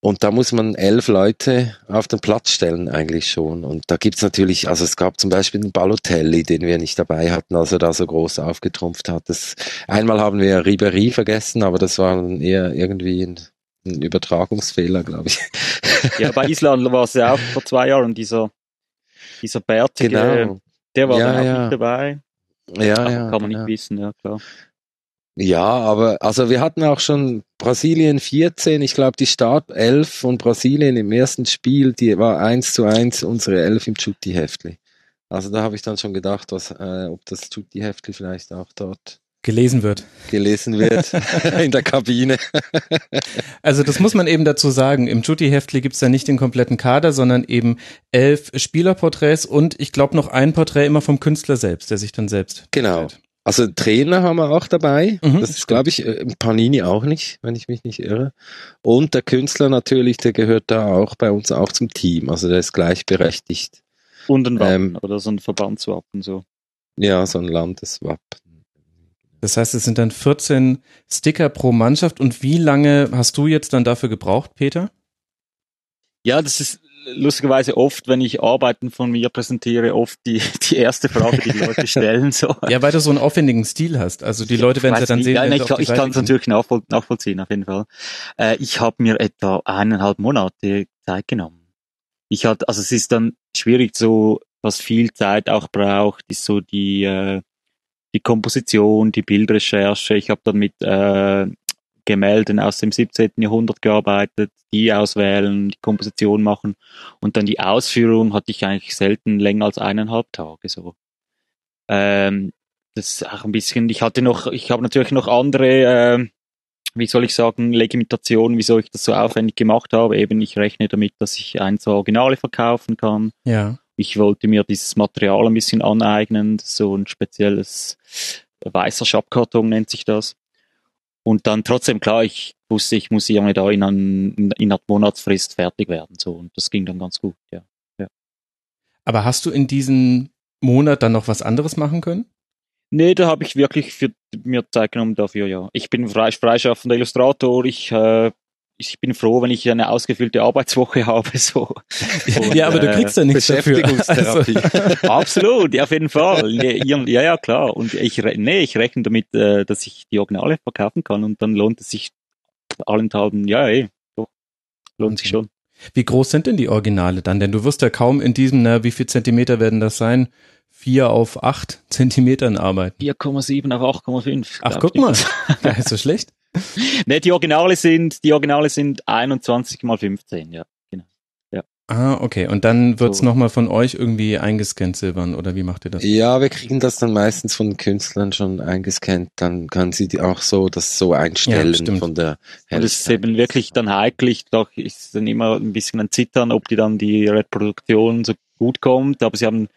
Und da muss man elf Leute auf den Platz stellen eigentlich schon. Und da gibt's natürlich, also es gab zum Beispiel den Balotelli, den wir nicht dabei hatten, als er da so groß aufgetrumpft hat. Das, einmal haben wir Ribery vergessen, aber das war dann eher irgendwie ein, ein Übertragungsfehler, glaube ich. Ja, bei Island war es ja auch vor zwei Jahren dieser, dieser bärtige, genau. der war ja, dann auch ja. nicht dabei. Ja, Ach, ja. Kann man genau. nicht wissen, ja klar. Ja, aber also wir hatten auch schon Brasilien 14, ich glaube die Startelf von Brasilien im ersten Spiel, die war eins zu eins unsere Elf im Chutti-Heftli. Also da habe ich dann schon gedacht, was, äh, ob das Chutti-Heftli vielleicht auch dort gelesen wird. Gelesen wird in der Kabine. also das muss man eben dazu sagen. Im Chutti-Heftli gibt's ja nicht den kompletten Kader, sondern eben elf Spielerporträts und ich glaube noch ein Porträt immer vom Künstler selbst, der sich dann selbst. Genau. Stellt. Also Trainer haben wir auch dabei. Mhm, das ist, glaube ich, Panini auch nicht, wenn ich mich nicht irre. Und der Künstler natürlich, der gehört da auch bei uns auch zum Team. Also der ist gleichberechtigt. Und ein Wappen ähm, oder so ein Verbandswappen so. Ja, so ein Landeswappen. Das heißt, es sind dann 14 Sticker pro Mannschaft. Und wie lange hast du jetzt dann dafür gebraucht, Peter? Ja, das ist lustigerweise oft, wenn ich Arbeiten von mir präsentiere, oft die, die erste Frage, die die Leute stellen. So. Ja, weil du so einen aufwendigen Stil hast. Also die Leute werden es ja dann sehen. Ja, ich, ich kann es natürlich nachvoll, nachvollziehen, auf jeden Fall. Äh, ich habe mir etwa eineinhalb Monate Zeit genommen. Ich hatte, also es ist dann schwierig, so was viel Zeit auch braucht, ist so die äh, die Komposition, die Bildrecherche. Ich habe dann mit äh, Gemälden aus dem 17. Jahrhundert gearbeitet, die auswählen, die Komposition machen und dann die Ausführung hatte ich eigentlich selten länger als eineinhalb Tage so. Ähm, das ist auch ein bisschen, ich hatte noch, ich habe natürlich noch andere, äh, wie soll ich sagen, Legimentationen, wieso ich das so aufwendig gemacht habe. Eben, ich rechne damit, dass ich ein, zwei Originale verkaufen kann. Ja. Ich wollte mir dieses Material ein bisschen aneignen, so ein spezielles weißer Schabkarton nennt sich das. Und dann trotzdem, klar, ich wusste, ich muss irgendwie da in, ein, in einer Monatsfrist fertig werden. So, und das ging dann ganz gut, ja. ja. Aber hast du in diesem Monat dann noch was anderes machen können? Nee, da habe ich wirklich für mir Zeit genommen dafür, ja. Ich bin frei, freischaffender Illustrator, ich, äh, ich bin froh, wenn ich eine ausgefüllte Arbeitswoche habe. So. Und, ja, aber du kriegst ja nichts dafür. Also. Absolut, ja, auf jeden Fall. Ja, ja, klar. Und ich, nee, ich rechne damit, äh, dass ich die Originale verkaufen kann und dann lohnt es sich allenthalben, ja, eh, doch, lohnt okay. sich schon. Wie groß sind denn die Originale dann? Denn du wirst ja kaum in diesem, na, wie viel Zentimeter werden das sein? 4 auf 8 Zentimetern arbeiten. 4,7 auf 8,5. Ach, guck mal. ja, ist so schlecht. ne, die Originale sind, die Originale sind 21 mal 15, ja. Genau. Ja. Ah, okay. Und dann wird's so. nochmal von euch irgendwie eingescannt, Silbern, oder wie macht ihr das? Ja, wir kriegen das dann meistens von Künstlern schon eingescannt. Dann kann sie die auch so, das so einstellen ja, von der Und es ist eben wirklich dann heiklich, doch ist dann immer ein bisschen ein Zittern, ob die dann die Reproduktion so gut kommt, aber sie haben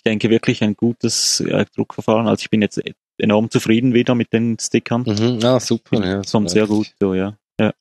ich denke wirklich ein gutes äh, Druckverfahren. Also ich bin jetzt enorm zufrieden wieder mit den Stickern. Mhm. Ah, super. Ja, kommt sehr gut so, ja. ja.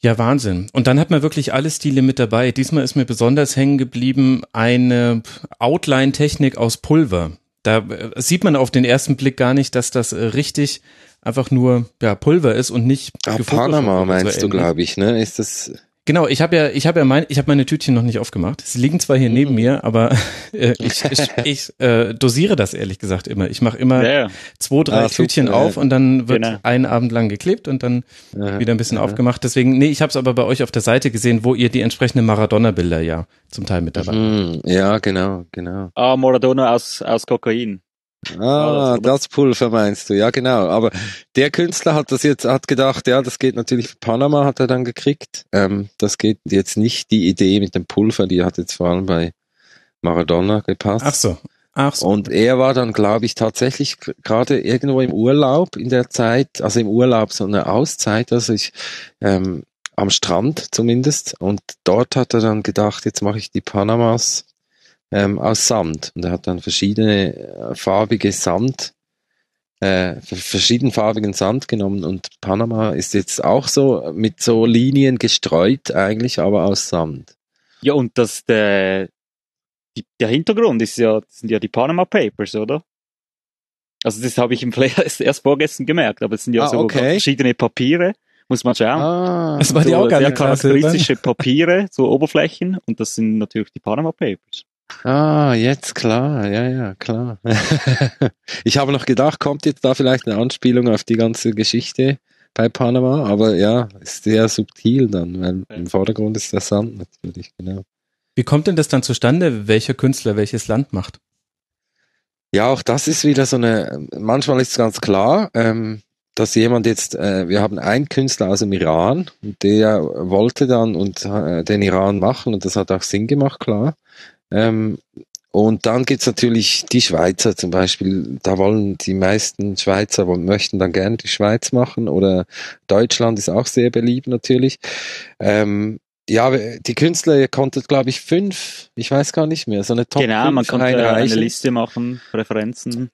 Ja, Wahnsinn. Und dann hat man wirklich alle Stile mit dabei. Diesmal ist mir besonders hängen geblieben eine Outline-Technik aus Pulver. Da äh, sieht man auf den ersten Blick gar nicht, dass das äh, richtig einfach nur ja, Pulver ist und nicht ah, Panama meinst so du, glaube ich, ne? Ist das Genau, ich habe ja, ich habe ja mein, ich habe meine Tütchen noch nicht aufgemacht. Sie liegen zwar hier mhm. neben mir, aber äh, ich, ich, ich äh, dosiere das ehrlich gesagt immer. Ich mache immer ja, ja. zwei, drei ah, Tütchen super, auf und dann wird genau. einen Abend lang geklebt und dann ja, wieder ein bisschen aufgemacht. Deswegen, nee, ich habe es aber bei euch auf der Seite gesehen, wo ihr die entsprechenden Maradona-Bilder ja zum Teil mit dabei mhm, Ja, genau, genau. Ah, Maradona aus aus Kokain. Ah, das Pulver meinst du, ja genau. Aber der Künstler hat das jetzt, hat gedacht, ja, das geht natürlich für Panama, hat er dann gekriegt. Ähm, das geht jetzt nicht die Idee mit dem Pulver, die hat jetzt vor allem bei Maradona gepasst. Ach so. Ach so. Und er war dann, glaube ich, tatsächlich gerade irgendwo im Urlaub in der Zeit, also im Urlaub so eine Auszeit, also ich ähm, am Strand zumindest. Und dort hat er dann gedacht, jetzt mache ich die Panamas ähm, aus Sand. Und er hat dann verschiedene äh, farbige Sand, äh, verschiedenfarbigen Sand genommen und Panama ist jetzt auch so mit so Linien gestreut eigentlich, aber aus Sand. Ja, und das, der, die, der Hintergrund ist ja, sind ja die Panama Papers, oder? Also das habe ich im Flair erst vorgestern gemerkt, aber es sind ja ah, so okay. verschiedene Papiere, muss man schauen. Ah, das war so die auch sehr charakteristische Papiere, so Oberflächen und das sind natürlich die Panama Papers. Ah, jetzt klar, ja, ja, klar. ich habe noch gedacht, kommt jetzt da vielleicht eine Anspielung auf die ganze Geschichte bei Panama, aber ja, ist sehr subtil dann, weil im Vordergrund ist der Sand natürlich, genau. Wie kommt denn das dann zustande, welcher Künstler welches Land macht? Ja, auch das ist wieder so eine, manchmal ist es ganz klar, ähm, dass jemand jetzt, äh, wir haben einen Künstler aus dem Iran, der wollte dann und äh, den Iran machen und das hat auch Sinn gemacht, klar. Ähm, und dann gibt's natürlich die Schweizer zum Beispiel. Da wollen die meisten Schweizer möchten dann gerne die Schweiz machen oder Deutschland ist auch sehr beliebt natürlich. Ähm, ja, die Künstler, ihr konntet, glaube ich, fünf, ich weiß gar nicht mehr, so eine Top Genau, man konnte eine Liste machen, Präferenzen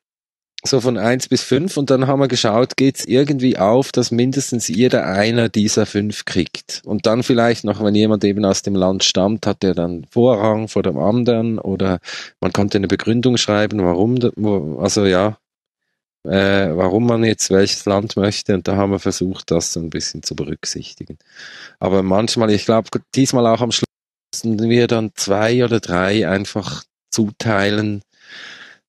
so von eins bis fünf und dann haben wir geschaut, geht's irgendwie auf, dass mindestens jeder einer dieser fünf kriegt. Und dann vielleicht noch, wenn jemand eben aus dem Land stammt, hat der dann Vorrang vor dem anderen oder man konnte eine Begründung schreiben, warum, also ja, äh, warum man jetzt welches Land möchte und da haben wir versucht, das so ein bisschen zu berücksichtigen. Aber manchmal, ich glaube, diesmal auch am Schluss müssen wir dann zwei oder drei einfach zuteilen,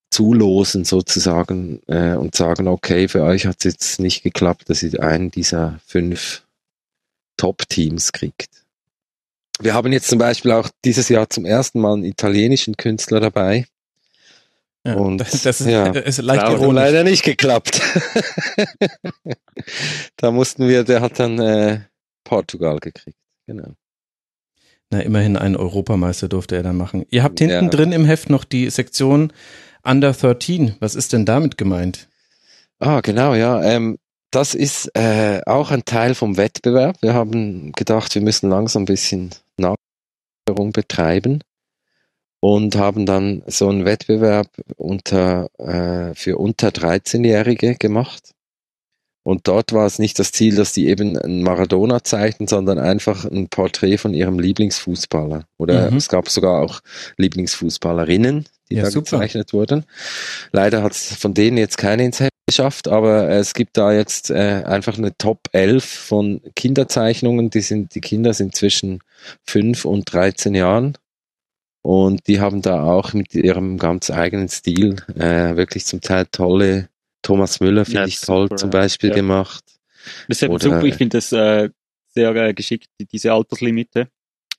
zulosen sozusagen äh, und sagen, okay, für euch hat es jetzt nicht geklappt, dass ihr einen dieser fünf Top-Teams kriegt. Wir haben jetzt zum Beispiel auch dieses Jahr zum ersten Mal einen italienischen Künstler dabei. Ja, und das, das ist, ja, ist leicht hat leider nicht geklappt. da mussten wir, der hat dann äh, Portugal gekriegt. Genau. Na, immerhin einen Europameister durfte er dann machen. Ihr habt hinten ja. drin im Heft noch die Sektion Under 13. Was ist denn damit gemeint? Ah, genau, ja. Ähm, das ist äh, auch ein Teil vom Wettbewerb. Wir haben gedacht, wir müssen langsam ein bisschen Nachführung betreiben und haben dann so einen Wettbewerb unter, äh, für unter 13-Jährige gemacht. Und dort war es nicht das Ziel, dass die eben einen Maradona zeichnen, sondern einfach ein Porträt von ihrem Lieblingsfußballer. Oder mhm. es gab sogar auch Lieblingsfußballerinnen, die ja, da super. gezeichnet wurden. Leider hat es von denen jetzt keine ins Heft geschafft, aber es gibt da jetzt äh, einfach eine Top 11 von Kinderzeichnungen. Die sind, die Kinder sind zwischen 5 und 13 Jahren. Und die haben da auch mit ihrem ganz eigenen Stil äh, wirklich zum Teil tolle Thomas Müller finde ja, ich toll super, zum Beispiel ja. gemacht. Das ist Oder, super, ich finde das äh, sehr äh, geschickt, diese Alterslimite,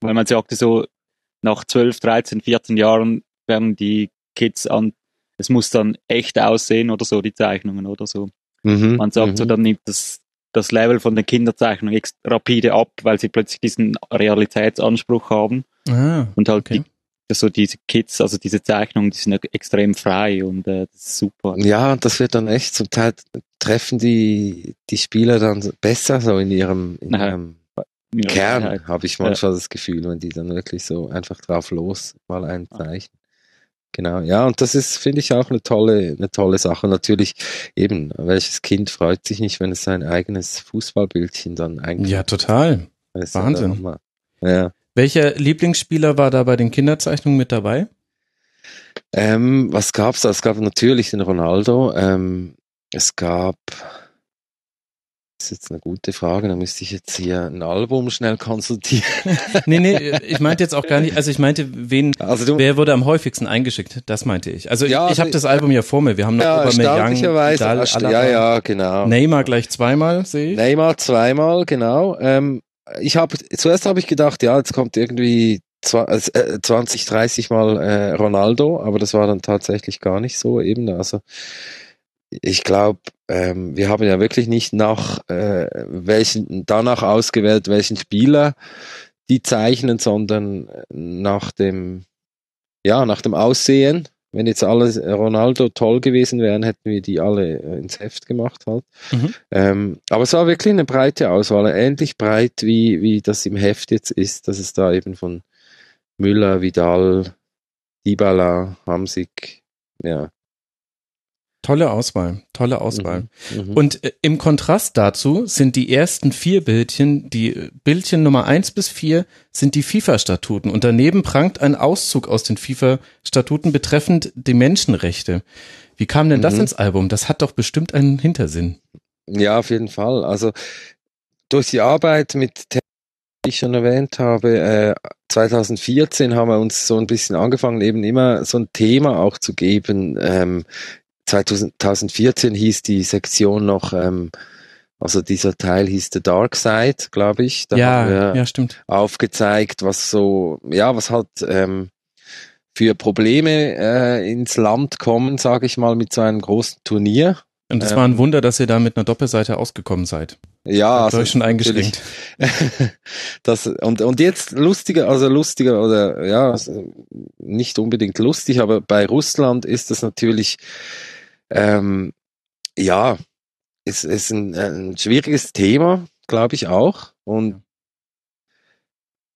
weil man sagte so, nach 12, 13, 14 Jahren werden die Kids an, es muss dann echt aussehen oder so, die Zeichnungen oder so. Mhm, man sagt so, mhm. dann nimmt das, das Level von den Kinderzeichnungen rapide ab, weil sie plötzlich diesen Realitätsanspruch haben. Ah, und halt okay. die so diese Kids, also diese Zeichnungen, die sind extrem frei und äh, das ist super. Ja, das wird dann echt zum Teil treffen die die Spieler dann besser so in ihrem, in ihrem ja, Kern, ja, habe ich manchmal ja. das Gefühl, wenn die dann wirklich so einfach drauf los mal ein Zeichen. Genau, ja, und das ist, finde ich, auch eine tolle, eine tolle Sache. Natürlich eben, welches Kind freut sich nicht, wenn es sein eigenes Fußballbildchen dann eigentlich. Ja, total. Wahnsinn. Ja. Welcher Lieblingsspieler war da bei den Kinderzeichnungen mit dabei? Ähm, was gab's da? Es gab natürlich den Ronaldo. Ähm, es gab, ist jetzt eine gute Frage, da müsste ich jetzt hier ein Album schnell konsultieren. nee, nee, ich meinte jetzt auch gar nicht, also ich meinte, wen, also du, wer wurde am häufigsten eingeschickt? Das meinte ich. Also ja, ich, ich habe das Album ja vor mir, wir haben noch ja, Aubameyang, Vidal, ja, ja, genau. Neymar gleich zweimal, sehe ich. Neymar zweimal, genau. Ähm, ich habe zuerst habe ich gedacht, ja, jetzt kommt irgendwie 20, 30 äh, Mal äh, Ronaldo, aber das war dann tatsächlich gar nicht so eben. Also ich glaube, ähm, wir haben ja wirklich nicht nach äh, welchen danach ausgewählt, welchen Spieler die zeichnen, sondern nach dem ja nach dem Aussehen wenn jetzt alle Ronaldo toll gewesen wären, hätten wir die alle äh, ins Heft gemacht halt. Mhm. Ähm, aber es war wirklich eine breite Auswahl, ähnlich breit wie, wie das im Heft jetzt ist, dass es da eben von Müller, Vidal, Dybala, Hamsik, ja, Tolle Auswahl, tolle Auswahl. Mhm, mhm, Und äh, im Kontrast dazu sind die ersten vier Bildchen, die äh, Bildchen Nummer eins bis vier sind die FIFA-Statuten und daneben prangt ein Auszug aus den FIFA-Statuten betreffend die Menschenrechte. Wie kam denn das mhm. ins Album? Das hat doch bestimmt einen Hintersinn. Ja, auf jeden Fall. Also durch die Arbeit mit die ich schon erwähnt habe, äh, 2014 haben wir uns so ein bisschen angefangen, eben immer so ein Thema auch zu geben, ähm, 2014 hieß die Sektion noch, ähm, also dieser Teil hieß The Dark Side, glaube ich. Da ja, haben wir ja, stimmt. aufgezeigt, was so, ja, was halt ähm, für Probleme äh, ins Land kommen, sage ich mal, mit so einem großen Turnier. Und es ähm, war ein Wunder, dass ihr da mit einer Doppelseite ausgekommen seid. Ja, also schon eingeschränkt. das und und jetzt lustiger, also lustiger oder ja, nicht unbedingt lustig, aber bei Russland ist das natürlich ähm, ja, es ist ein, ein schwieriges Thema, glaube ich auch. Und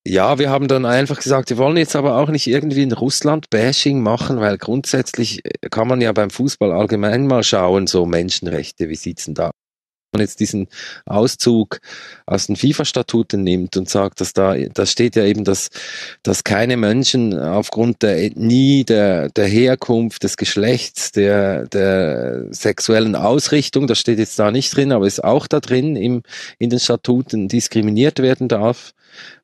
ja, wir haben dann einfach gesagt, wir wollen jetzt aber auch nicht irgendwie ein Russland-Bashing machen, weil grundsätzlich kann man ja beim Fußball allgemein mal schauen, so Menschenrechte, wie sieht's denn da man jetzt diesen Auszug aus den FIFA-Statuten nimmt und sagt, dass da, da steht ja eben, dass, dass keine Menschen aufgrund der Ethnie, der, der Herkunft, des Geschlechts, der, der sexuellen Ausrichtung, das steht jetzt da nicht drin, aber ist auch da drin im, in den Statuten diskriminiert werden darf.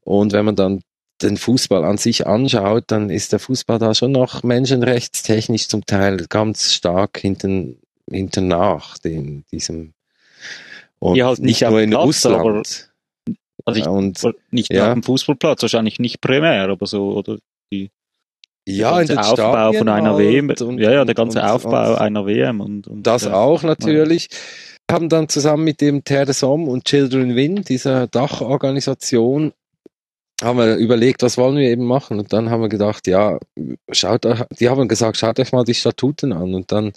Und wenn man dann den Fußball an sich anschaut, dann ist der Fußball da schon noch menschenrechtstechnisch zum Teil ganz stark hinten, hinten nach dem, diesem und ja, halt nicht, nicht nur in Platz, Russland. Aber, also ich, und, nicht ja. auf dem Fußballplatz, wahrscheinlich nicht primär, aber so, oder die, ja, der ganze Aufbau Stadien von einer halt WM, und, ja, ja, der ganze und, Aufbau einer WM und, und das ja, auch natürlich. Wir haben dann zusammen mit dem Terre des Hommes und Children Win, dieser Dachorganisation, haben wir überlegt, was wollen wir eben machen? Und dann haben wir gedacht, ja, schaut die haben gesagt, schaut euch mal die Statuten an. Und dann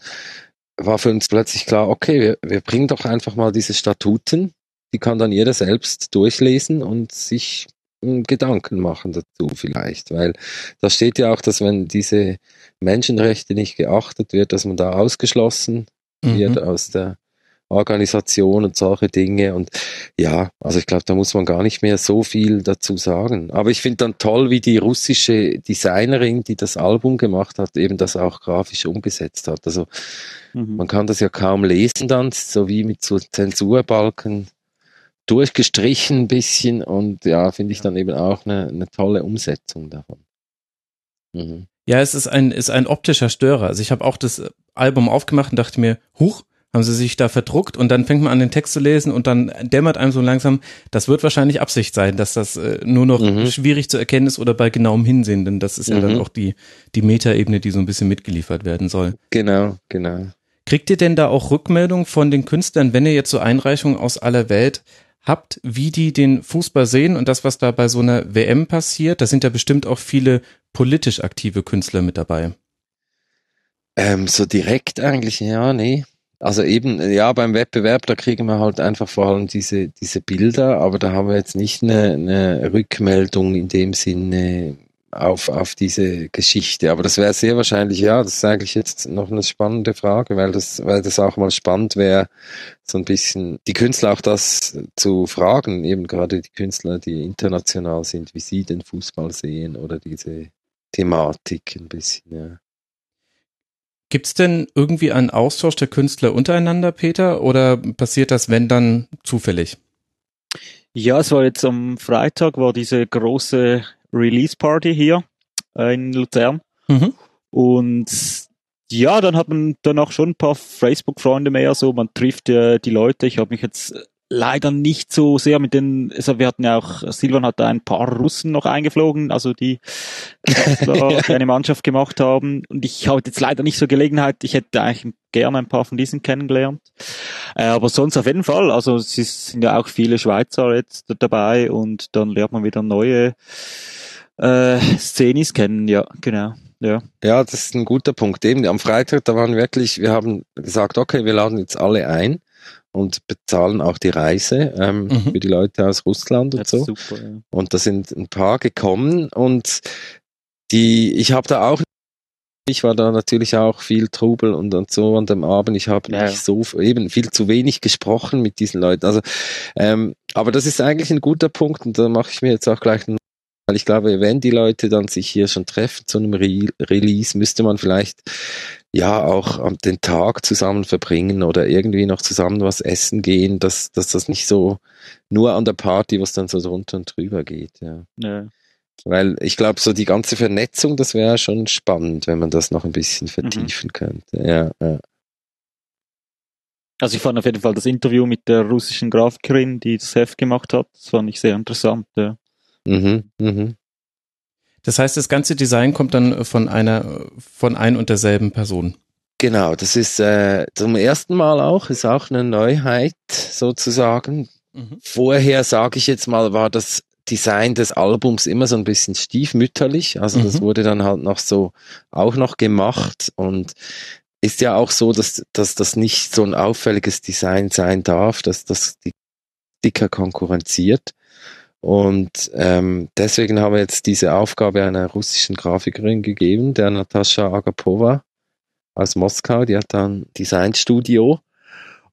war für uns plötzlich klar, okay, wir, wir bringen doch einfach mal diese Statuten, die kann dann jeder selbst durchlesen und sich Gedanken machen dazu vielleicht, weil da steht ja auch, dass wenn diese Menschenrechte nicht geachtet wird, dass man da ausgeschlossen mhm. wird aus der Organisation und solche Dinge. Und ja, also ich glaube, da muss man gar nicht mehr so viel dazu sagen. Aber ich finde dann toll, wie die russische Designerin, die das Album gemacht hat, eben das auch grafisch umgesetzt hat. Also mhm. man kann das ja kaum lesen dann, so wie mit so Zensurbalken durchgestrichen ein bisschen und ja, finde ich dann eben auch eine, eine tolle Umsetzung davon. Mhm. Ja, es ist ein, ist ein optischer Störer. Also ich habe auch das Album aufgemacht und dachte mir, huch, haben sie sich da verdruckt und dann fängt man an, den Text zu lesen und dann dämmert einem so langsam, das wird wahrscheinlich Absicht sein, dass das äh, nur noch mhm. schwierig zu erkennen ist oder bei genauem Hinsehen, denn das ist mhm. ja dann mhm. auch die, die Metaebene, die so ein bisschen mitgeliefert werden soll. Genau, genau. Kriegt ihr denn da auch Rückmeldung von den Künstlern, wenn ihr jetzt so Einreichungen aus aller Welt habt, wie die den Fußball sehen und das, was da bei so einer WM passiert? Da sind ja bestimmt auch viele politisch aktive Künstler mit dabei. Ähm, so direkt eigentlich, ja, nee. Also eben, ja, beim Wettbewerb, da kriegen wir halt einfach vor allem diese, diese Bilder, aber da haben wir jetzt nicht eine, eine Rückmeldung in dem Sinne auf, auf diese Geschichte. Aber das wäre sehr wahrscheinlich, ja, das ist eigentlich jetzt noch eine spannende Frage, weil das, weil das auch mal spannend wäre, so ein bisschen die Künstler auch das zu fragen, eben gerade die Künstler, die international sind, wie sie den Fußball sehen oder diese Thematik ein bisschen, ja. Gibt es denn irgendwie einen Austausch der Künstler untereinander, Peter, oder passiert das, wenn dann zufällig? Ja, es war jetzt am Freitag, war diese große Release-Party hier äh, in Luzern. Mhm. Und ja, dann hat man dann auch schon ein paar Facebook-Freunde mehr, so man trifft äh, die Leute. Ich habe mich jetzt leider nicht so sehr mit den, also wir hatten ja auch, Silvan hat da ein paar Russen noch eingeflogen, also die, die eine Mannschaft gemacht haben. Und ich habe jetzt leider nicht so Gelegenheit, ich hätte eigentlich gerne ein paar von diesen kennengelernt. Äh, aber sonst auf jeden Fall, also es sind ja auch viele Schweizer jetzt dabei und dann lernt man wieder neue äh, Szenis kennen, ja, genau. Ja. ja, das ist ein guter Punkt. Eben am Freitag, da waren wirklich, wir haben gesagt, okay, wir laden jetzt alle ein und bezahlen auch die Reise ähm, mhm. für die Leute aus Russland und so. Super, ja. Und da sind ein paar gekommen und die, ich habe da auch ich war da natürlich auch viel Trubel und, und so an dem Abend. Ich habe ja. nicht so eben viel zu wenig gesprochen mit diesen Leuten. Also, ähm, aber das ist eigentlich ein guter Punkt und da mache ich mir jetzt auch gleich einen weil ich glaube, wenn die Leute dann sich hier schon treffen zu einem Re Release, müsste man vielleicht ja auch den Tag zusammen verbringen oder irgendwie noch zusammen was essen gehen, dass, dass das nicht so nur an der Party, was dann so drunter und drüber geht. Ja. ja. Weil ich glaube, so die ganze Vernetzung, das wäre schon spannend, wenn man das noch ein bisschen mhm. vertiefen mhm. könnte. Ja, ja. Also ich fand auf jeden Fall das Interview mit der russischen Grafikerin, die das Heft gemacht hat, das fand ich sehr interessant. Ja. Mhm, mhm. Das heißt, das ganze Design kommt dann von einer, von ein und derselben Person. Genau, das ist äh, zum ersten Mal auch, ist auch eine Neuheit sozusagen. Mhm. Vorher, sage ich jetzt mal, war das Design des Albums immer so ein bisschen stiefmütterlich. Also das mhm. wurde dann halt noch so auch noch gemacht und ist ja auch so, dass, dass das nicht so ein auffälliges Design sein darf, dass das die dicker konkurrenziert. Und ähm, deswegen haben wir jetzt diese Aufgabe einer russischen Grafikerin gegeben, der Natascha Agapova aus Moskau. Die hat dann Designstudio.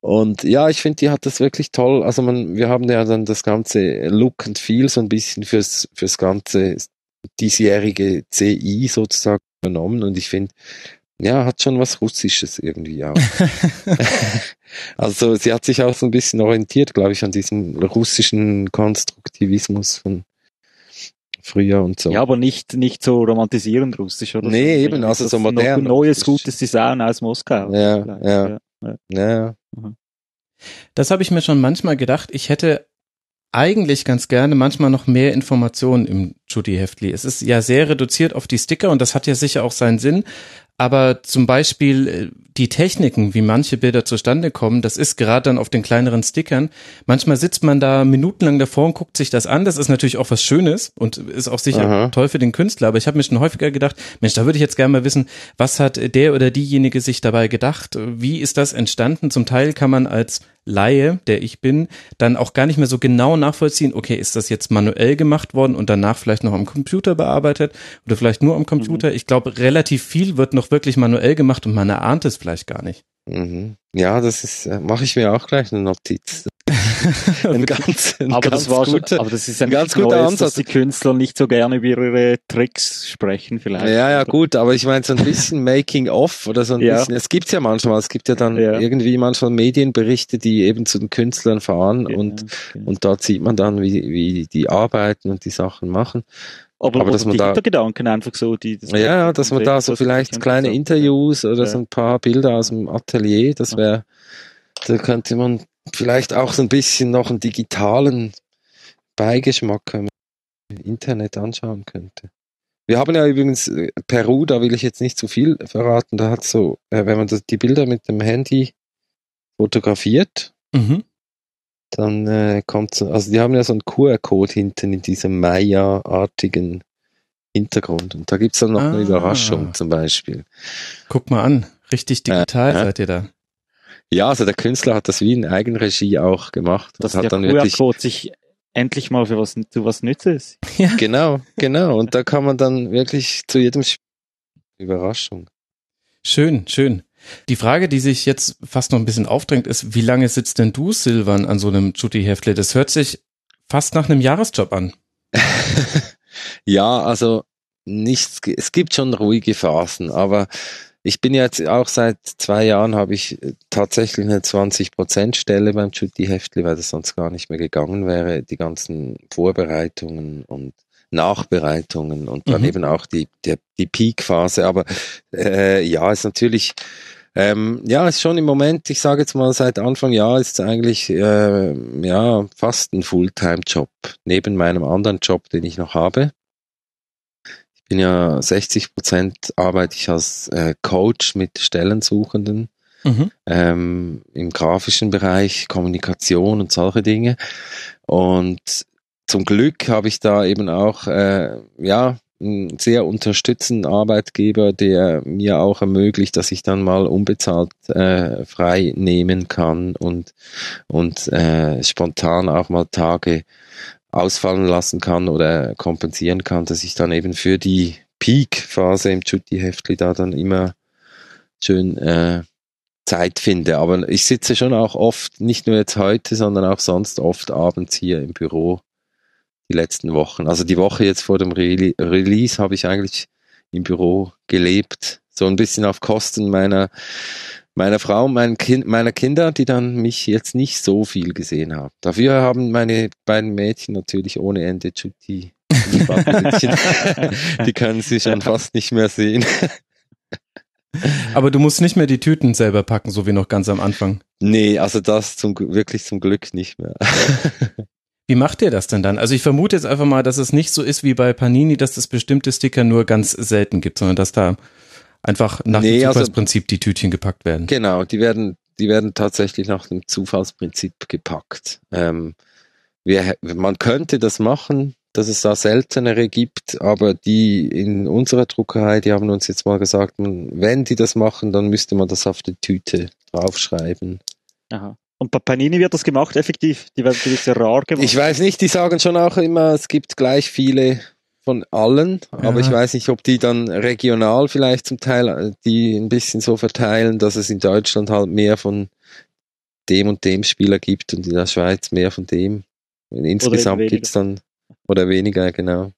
Und ja, ich finde, die hat das wirklich toll. Also man, wir haben ja dann das ganze Look and Feel so ein bisschen fürs, fürs ganze diesjährige CI sozusagen übernommen. Und ich finde, ja, hat schon was Russisches irgendwie auch. also sie hat sich auch so ein bisschen orientiert, glaube ich, an diesem russischen Konstruktivismus von früher und so. Ja, aber nicht, nicht so romantisierend russisch oder nee, so. eben, also so modern. Ein neues, gutes Design aus Moskau. Ja, ja, ja. ja. Mhm. Das habe ich mir schon manchmal gedacht. Ich hätte eigentlich ganz gerne manchmal noch mehr Informationen im Judy Heftli. Es ist ja sehr reduziert auf die Sticker und das hat ja sicher auch seinen Sinn. Aber zum Beispiel äh, die Techniken, wie manche Bilder zustande kommen, das ist gerade dann auf den kleineren Stickern. Manchmal sitzt man da minutenlang davor und guckt sich das an. Das ist natürlich auch was Schönes und ist auch sicher Aha. toll für den Künstler. Aber ich habe mir schon häufiger gedacht, Mensch, da würde ich jetzt gerne mal wissen, was hat der oder diejenige sich dabei gedacht? Wie ist das entstanden? Zum Teil kann man als Laie, der ich bin, dann auch gar nicht mehr so genau nachvollziehen, okay, ist das jetzt manuell gemacht worden und danach vielleicht noch am Computer bearbeitet oder vielleicht nur am Computer? Ich glaube, relativ viel wird noch wirklich manuell gemacht und man erahnt es vielleicht gar nicht. Mhm. Ja, das ist, äh, mache ich mir auch gleich eine Notiz. ein ganz, ein Aber ganz das war schon, guter, aber das ist ein ganz ganz guter Neues, Ansatz. dass die Künstler nicht so gerne über ihre Tricks sprechen, vielleicht. Ja, ja, gut, aber ich meine, so ein bisschen Making-of oder so ein Ja. bisschen, es gibt's ja manchmal, es gibt ja dann Ja. irgendwie manchmal Medienberichte, die eben zu den Künstlern fahren Ja, und, genau. und dort sieht man dann, wie, wie die arbeiten und die Sachen machen. Aber, aber dass man die da- Hintergedanken einfach so, die, das Ja, ja, dass man da so vielleicht kleine. Interviews oder Ja. so ein paar Bilder aus dem Atelier, das wäre, da könnte man vielleicht auch so ein bisschen noch einen digitalen Beigeschmack, wenn man im Internet anschauen könnte. Wir haben ja übrigens äh, Peru, da will ich jetzt nicht zu viel verraten, da hat so, äh, wenn man die Bilder mit dem Handy fotografiert, Mhm. Dann äh, kommt so, also die haben ja so einen QR-Code hinten in diesem Maya-artigen Hintergrund. Und da gibt's dann noch eine Ah. Überraschung zum Beispiel. Guck mal an, richtig digital Äh, äh. seid ihr da. Ja, also der Künstler hat das wie in Eigenregie auch gemacht. dass Das der hat dann wirklich. QR-Code sich endlich mal für was, zu was nützes. Genau, genau. Und da kann man dann wirklich zu jedem Spiel Überraschung. Schön, schön. Die Frage, die sich jetzt fast noch ein bisschen aufdrängt, ist, wie lange sitzt denn du, Silvan, an so einem Jutti-Heftle? Das hört sich fast nach einem Jahresjob an. ja, also nichts, es gibt schon ruhige Phasen, aber ich bin jetzt auch seit zwei Jahren habe ich äh, tatsächlich eine 20% Stelle beim Jutti Heftli, weil das sonst gar nicht mehr gegangen wäre. Die ganzen Vorbereitungen und Nachbereitungen und dann Mhm. eben auch die, die, die Peak-Phase. Aber äh, ja, ist natürlich, ähm, ja, ist schon im Moment, ich sage jetzt mal seit Anfang Jahr ist es eigentlich äh, ja fast ein Fulltime-Job neben meinem anderen Job, den ich noch habe. Ich bin ja 60 Prozent arbeite ich als äh, Coach mit Stellensuchenden Mhm. ähm, im grafischen Bereich, Kommunikation und solche Dinge. Und zum Glück habe ich da eben auch äh, ja einen sehr unterstützenden Arbeitgeber, der mir auch ermöglicht, dass ich dann mal unbezahlt äh, frei nehmen kann und und äh, spontan auch mal Tage ausfallen lassen kann oder kompensieren kann, dass ich dann eben für die Peak-Phase im Jutti-Heftli da dann immer schön äh, Zeit finde. Aber ich sitze schon auch oft, nicht nur jetzt heute, sondern auch sonst oft abends hier im Büro die letzten Wochen. Also die Woche jetzt vor dem Re Release habe ich eigentlich im Büro gelebt. So ein bisschen auf Kosten meiner, meiner Frau und mein kind, meiner Kinder, die dann mich jetzt nicht so viel gesehen haben. Dafür haben meine beiden Mädchen natürlich ohne Ende Chutti. die können sie schon fast nicht mehr sehen. Aber du musst nicht mehr die Tüten selber packen, so wie noch ganz am Anfang. Nee, also das zum, wirklich zum Glück nicht mehr. Wie macht ihr das denn dann? Also ich vermute jetzt einfach mal, dass es nicht so ist wie bei Panini, dass es bestimmte Sticker nur ganz selten gibt, sondern dass da einfach nach Nee, dem also- Zufallsprinzip die Tütchen gepackt werden. Genau, die werden, die werden tatsächlich nach dem Zufallsprinzip gepackt. Ähm, wir, man könnte das machen, dass es da seltenere gibt, aber die in unserer Druckerei, die haben uns jetzt mal gesagt, wenn die das machen, dann müsste man das auf die Tüte draufschreiben. Aha. Und bei Panini wird das gemacht, effektiv. Die werden gewisse rar gemacht. Ich weiß nicht, die sagen schon auch immer, es gibt gleich viele von allen, aber Ja. ich weiß nicht, ob die dann regional vielleicht zum Teil äh, die ein bisschen so verteilen, dass es in Deutschland halt mehr von dem und dem Spieler gibt und in der Schweiz mehr von dem. Insgesamt weniger. gibt's dann oder weniger, genau.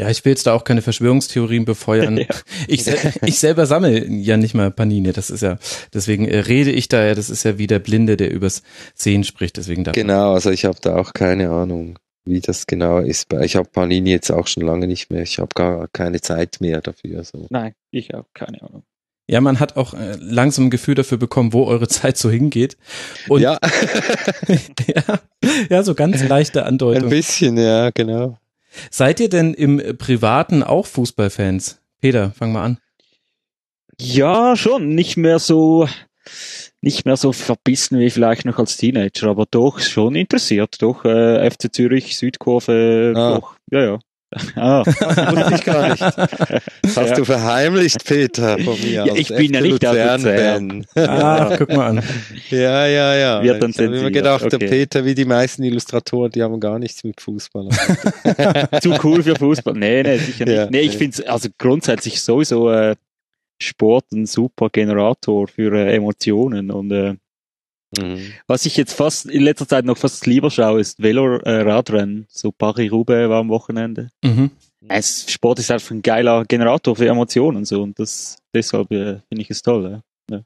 Ja, ich will jetzt da auch keine Verschwörungstheorien befeuern. Ja. Ich, ich selber sammle ja nicht mal Panini. Das ist ja, deswegen äh, rede ich da ja, das ist ja wie der Blinde, der übers Sehen spricht. Deswegen da. Genau, also ich habe da auch keine Ahnung, wie das genau ist. Ich habe Panini jetzt auch schon lange nicht mehr. Ich habe gar keine Zeit mehr dafür. So. Nein, ich auch keine Ahnung. Ja, man hat auch äh, langsam ein Gefühl dafür bekommen, wo eure Zeit so hingeht. Und ja, ja, ja, so ganz leichte ein Andeutung. bisschen, ja, genau. Seid ihr denn im Privaten auch Fußballfans? Peter, fang mal an. Ja, schon. Nicht mehr so, nicht mehr so verbissen wie vielleicht noch als Teenager, aber doch schon interessiert. Doch, äh, FC Zürich, Südkurve, Ah. doch, ja, ja. Ah, Wusste ich gar nicht. Das hast Ja. du verheimlicht, Peter, von mir. Ja, ich bin ja nicht aus Luzern-Fan. Ah, guck mal an. Ja, ja, ja. Wird dann ich habe immer gedacht, der okay. Peter, wie die meisten Illustratoren, die haben gar nichts mit Fußball. zu cool für Fußball. Nee, nee, sicher nicht. Ja, nee, ich nee. finde also grundsätzlich sowieso äh, Sport ein super Generator für äh, Emotionen und äh, Mhm. was ich jetzt fast in letzter Zeit noch fast lieber schaue, ist Velo-Radrennen. So Paris-Roubaix war am Wochenende. Mhm. Es, Sport ist einfach ein geiler Generator für Emotionen so und das deshalb äh, finde ich es toll. Ja.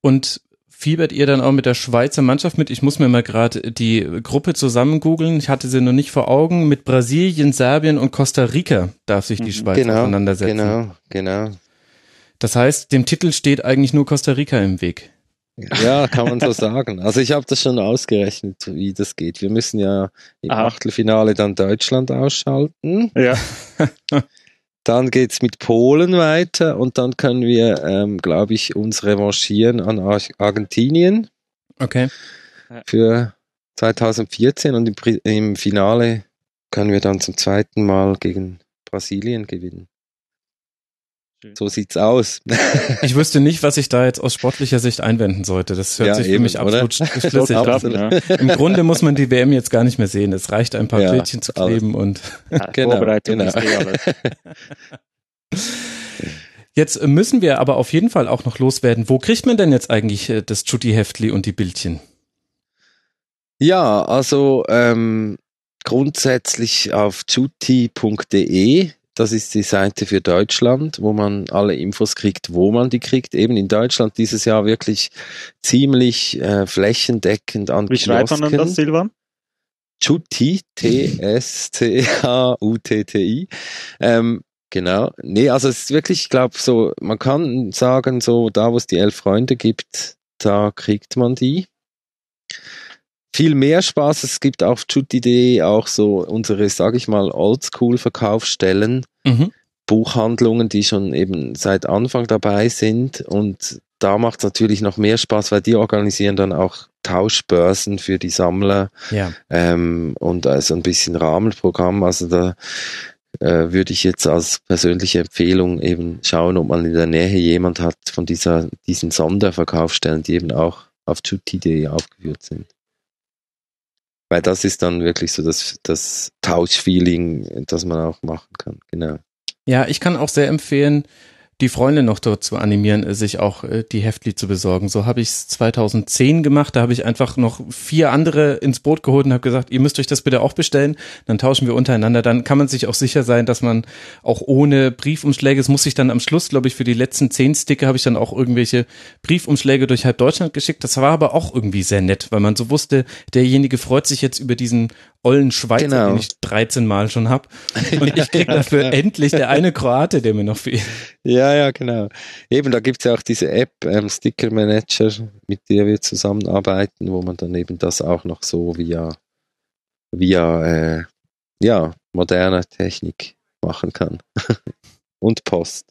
Und fiebert ihr dann auch mit der Schweizer Mannschaft mit? Ich muss mir mal gerade die Gruppe zusammen googeln. Ich hatte sie noch nicht vor Augen. Mit Brasilien, Serbien und Costa Rica darf sich die Mhm. Schweiz Genau, auseinandersetzen. genau, genau. Das heißt, dem Titel steht eigentlich nur Costa Rica im Weg. Ja, kann man so sagen. Also ich habe das schon ausgerechnet, wie das geht. Wir müssen ja im Aha. Achtelfinale dann Deutschland ausschalten. ja. Dann geht's mit Polen weiter und dann können wir, ähm, glaube ich, uns revanchieren an Ar Argentinien Okay. für 2014 und im, im Finale können wir dann zum zweiten Mal gegen Brasilien gewinnen. So sieht's aus. Ich wüsste nicht, was ich da jetzt aus sportlicher Sicht einwenden sollte. Das hört Ja, sich für eben, mich absolut sch- schlüssig an. Ja. Im Grunde muss man die WM jetzt gar nicht mehr sehen. Es reicht ein paar Ja, Bildchen zu alles. kleben und Ja, Genau, Vorbereitung genau. ist eh alles. Jetzt müssen wir aber auf jeden Fall auch noch loswerden. Wo kriegt man denn jetzt eigentlich äh, das Jutti-Heftli und die Bildchen? Ja, also ähm, grundsätzlich auf tutti.de. Das ist die Seite für Deutschland, wo man alle Infos kriegt, wo man die kriegt. Eben in Deutschland dieses Jahr wirklich ziemlich äh, flächendeckend an Wie schreibt man denn das, Silvan? Tutti, T-S-C-H-U-T-T-I. Ähm, genau. Nee, also es ist wirklich, ich glaube, so, man kann sagen, so da, wo es die elf Freunde gibt, da kriegt man die. Viel mehr Spaß, es gibt auf Tutti.de auch so unsere, sage ich mal, Oldschool-Verkaufsstellen, Mhm. Buchhandlungen, die schon eben seit Anfang dabei sind und da macht es natürlich noch mehr Spaß, weil die organisieren dann auch Tauschbörsen für die Sammler Ja. ähm, und also ein bisschen Rahmenprogramm. Also da äh, würde ich jetzt als persönliche Empfehlung eben schauen, ob man in der Nähe jemand hat von dieser, diesen Sonderverkaufsstellen, die eben auch auf tutti.de aufgeführt sind. Weil das ist dann wirklich so das, das Tauschfeeling, das man auch machen kann. Genau. Ja, ich kann auch sehr empfehlen, die Freunde noch dort zu animieren, äh, sich auch äh, die Heftli zu besorgen. So habe ich es 2010 gemacht. Da habe ich einfach noch vier andere ins Boot geholt und habe gesagt, ihr müsst euch das bitte auch bestellen. Dann tauschen wir untereinander. Dann kann man sich auch sicher sein, dass man auch ohne Briefumschläge, es muss sich dann am Schluss, glaube ich, für die letzten zehn Sticker habe ich dann auch irgendwelche Briefumschläge durch halb Deutschland geschickt. Das war aber auch irgendwie sehr nett, weil man so wusste, derjenige freut sich jetzt über diesen ollen Schweizer, Genau. den ich 13 Mal schon hab. Und ich krieg dafür endlich der eine Kroate, der mir noch fehlt. Ja, ja, genau. Eben, da gibt's ja auch diese App, ähm, Sticker Manager, mit der wir zusammenarbeiten, wo man dann eben das auch noch so via, via äh, ja, moderner Technik machen kann. Und Post.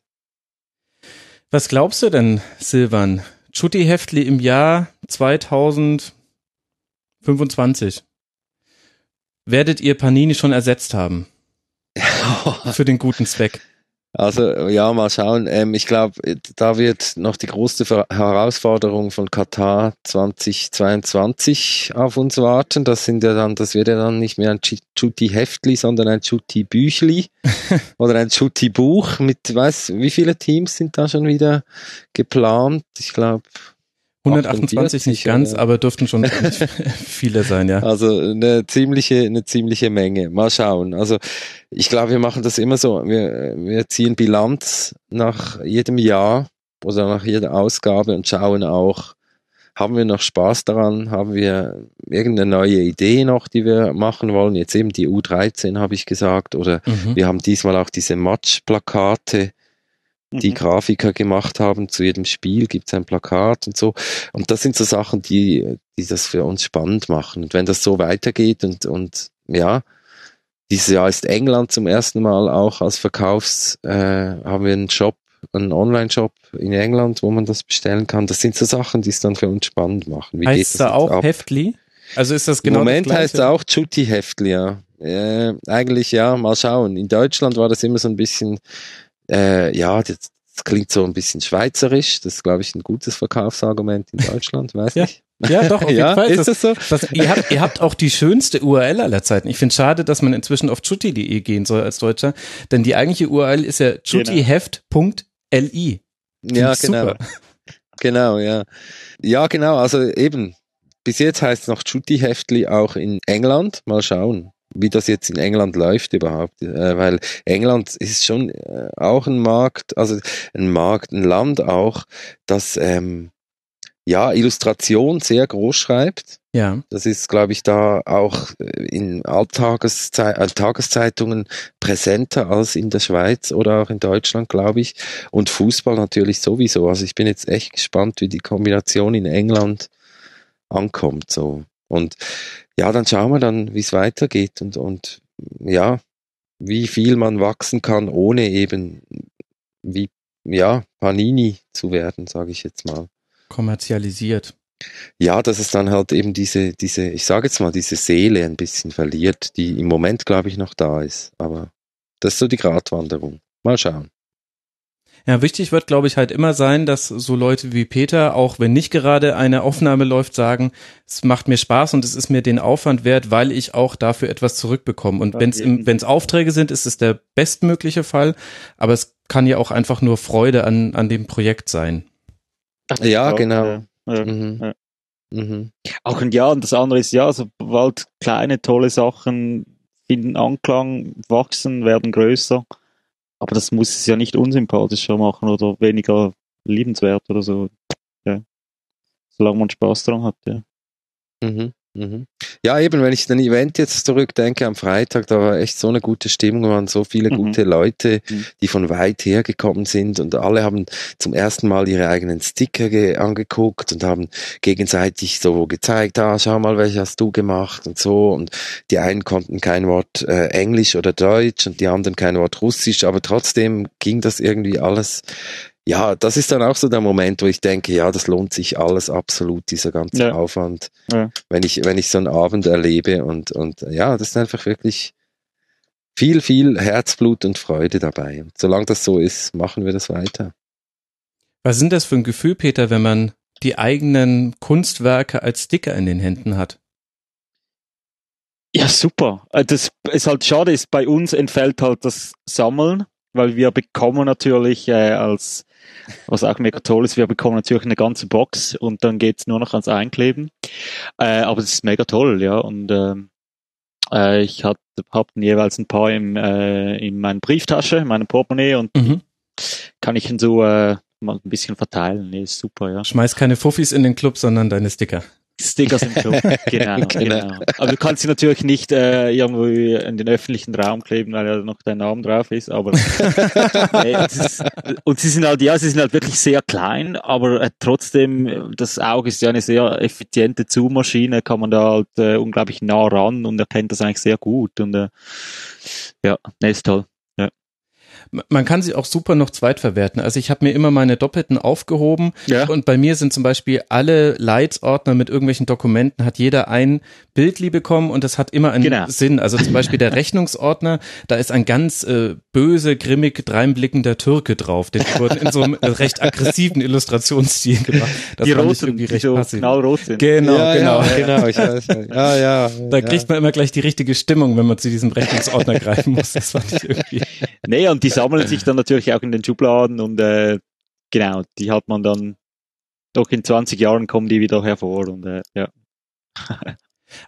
Was glaubst du denn, Silvan? Chutti Heftli im Jahr 2025. Werdet ihr Panini schon ersetzt haben? Für den guten Zweck. Also ja, mal schauen. Ähm, ich glaube, da wird noch die große Ver Herausforderung von Katar 2022 auf uns warten. Das sind ja dann, das wird ja dann nicht mehr ein Chutti Heftli, sondern ein Chutti Büchli oder ein Chutti Buch mit, weiß, wie viele Teams sind da schon wieder geplant? Ich glaube 128 nicht 48, ganz, oder? aber dürften schon viele sein, ja. Also eine ziemliche, eine ziemliche Menge. Mal schauen. Also ich glaube, wir machen das immer so. Wir, wir ziehen Bilanz nach jedem Jahr oder nach jeder Ausgabe und schauen auch, haben wir noch Spaß daran? Haben wir irgendeine neue Idee noch, die wir machen wollen? Jetzt eben die U13 habe ich gesagt. Oder Mhm. wir haben diesmal auch diese Match-Plakate die Mhm. Grafiker gemacht haben zu jedem Spiel, gibt es ein Plakat und so. Und das sind so Sachen, die, die das für uns spannend machen. Und wenn das so weitergeht und, und ja, dieses Jahr ist England zum ersten Mal auch als Verkaufs, äh, haben wir einen Shop einen Online-Shop in England, wo man das bestellen kann. Das sind so Sachen, die es dann für uns spannend machen. Wie heißt da auch ab? Heftli? Also ist das genau Im Moment heißt es auch Chutti Heftli, ja. Äh, eigentlich ja, mal schauen. In Deutschland war das immer so ein bisschen, äh, ja, das, das klingt so ein bisschen schweizerisch. Das ist, glaube ich, ein gutes Verkaufsargument in Deutschland, weiß ja. nicht. Ja, doch, auf jeden ja, Fall. Ist das, das so? Das, ihr, habt, ihr habt auch die schönste URL aller Zeiten. Ich finde es schade, dass man inzwischen auf chutti.de gehen soll als Deutscher, denn die eigentliche URL ist ja chuttiheft.li. Ja, genau. Genau, ja. Ja, genau, also eben, bis jetzt heißt es noch Chutti-Heftli auch in England. Mal schauen, wie das jetzt in England läuft überhaupt. Äh, weil England ist schon äh, auch ein Markt, also ein Markt, ein Land auch, das ähm, ja Illustration sehr groß schreibt. Ja. Das ist, glaube ich, da auch äh, in Alltageszei Tageszeitungen präsenter als in der Schweiz oder auch in Deutschland, glaube ich. Und Fußball natürlich sowieso. Also ich bin jetzt echt gespannt, wie die Kombination in England ankommt. So. Und ja, dann schauen wir dann, wie es weitergeht und, und ja, wie viel man wachsen kann, ohne eben wie ja, Panini zu werden, sage ich jetzt mal. Kommerzialisiert. Ja, dass es dann halt eben diese, diese, ich sage jetzt mal, diese Seele ein bisschen verliert, die im Moment, glaube ich, noch da ist. Aber das ist so die Gratwanderung. Mal schauen. Ja, wichtig wird, glaube ich, halt immer sein, dass so Leute wie Peter, auch wenn nicht gerade eine Aufnahme läuft, sagen, es macht mir Spaß und es ist mir den Aufwand wert, weil ich auch dafür etwas zurückbekomme. Und wenn es Aufträge sind, ist es der bestmögliche Fall, aber es kann ja auch einfach nur Freude an, an dem Projekt sein. Ja, genau. Ja, ja, Mhm. ja. Mhm. Auch ein Ja, und das andere ist ja, sobald kleine, tolle Sachen finden Anklang, wachsen, werden größer. Aber das muss es ja nicht unsympathischer machen oder weniger liebenswert oder so. Ja. Solange man Spaß dran hat, ja. Mhm. Mhm. Ja, eben, wenn ich den Event jetzt zurückdenke am Freitag, da war echt so eine gute Stimmung, waren so viele Mhm. gute Leute, Mhm. die von weit her gekommen sind und alle haben zum ersten Mal ihre eigenen Sticker ge angeguckt und haben gegenseitig so gezeigt, ah, schau mal, welche hast du gemacht und so und die einen konnten kein Wort äh, Englisch oder Deutsch und die anderen kein Wort Russisch, aber trotzdem ging das irgendwie alles ja, das ist dann auch so der Moment, wo ich denke, ja, das lohnt sich alles absolut, dieser ganze Ja. Aufwand, Ja. wenn ich, wenn ich so einen Abend erlebe und, und ja, das ist einfach wirklich viel, viel Herzblut und Freude dabei. Und solange das so ist, machen wir das weiter. Was sind das für ein Gefühl, Peter, wenn man die eigenen Kunstwerke als Sticker in den Händen hat? Ja, super. Äh, Das ist halt schade, ist bei uns entfällt halt das Sammeln, weil wir bekommen natürlich äh, als, was auch mega toll ist, wir bekommen natürlich eine ganze Box und dann geht's nur noch ans Einkleben. Äh, aber es ist mega toll, ja. Und ähm, äh, ich hab, hab jeweils ein paar im, äh, in meiner Brieftasche, in meinem Portemonnaie und Mhm. kann ich ihn so äh, mal ein bisschen verteilen. Nee, ist super, ja. Schmeiß keine Fuffis in den Club, sondern deine Sticker. Stickers im Club. Genau, Genau. genau. Aber du kannst sie natürlich nicht äh, irgendwo in den öffentlichen Raum kleben, weil ja noch dein Name drauf ist. Aber nee, ist, und sie sind halt, ja, sie sind halt wirklich sehr klein, aber äh, trotzdem, das Auge ist ja eine sehr effiziente Zoom-Maschine, kann man da halt äh, unglaublich nah ran und erkennt das eigentlich sehr gut. Und äh, ja, nee, ist toll. Man kann sie auch super noch zweitverwerten. Also ich habe mir immer meine Doppelten aufgehoben Ja. und bei mir sind zum Beispiel alle Leitsordner mit irgendwelchen Dokumenten, hat jeder ein Bildli bekommen und das hat immer einen Genau. Sinn. Also zum Beispiel der Rechnungsordner, da ist ein ganz äh, böse, grimmig, dreinblickender Türke drauf. Den wurde in so einem recht aggressiven Illustrationsstil gemacht. Das die roten, irgendwie die so passend. knallrot sind. Genau, ja, genau. Ja, genau, ich weiß. Ja, ja. Da ja. kriegt man immer gleich die richtige Stimmung, wenn man zu diesem Rechnungsordner greifen muss. Das fand ich irgendwie. Nee, und die sammeln sich dann natürlich auch in den Schubladen und äh, genau, die hat man dann doch in 20 Jahren kommen die wieder hervor und äh, ja.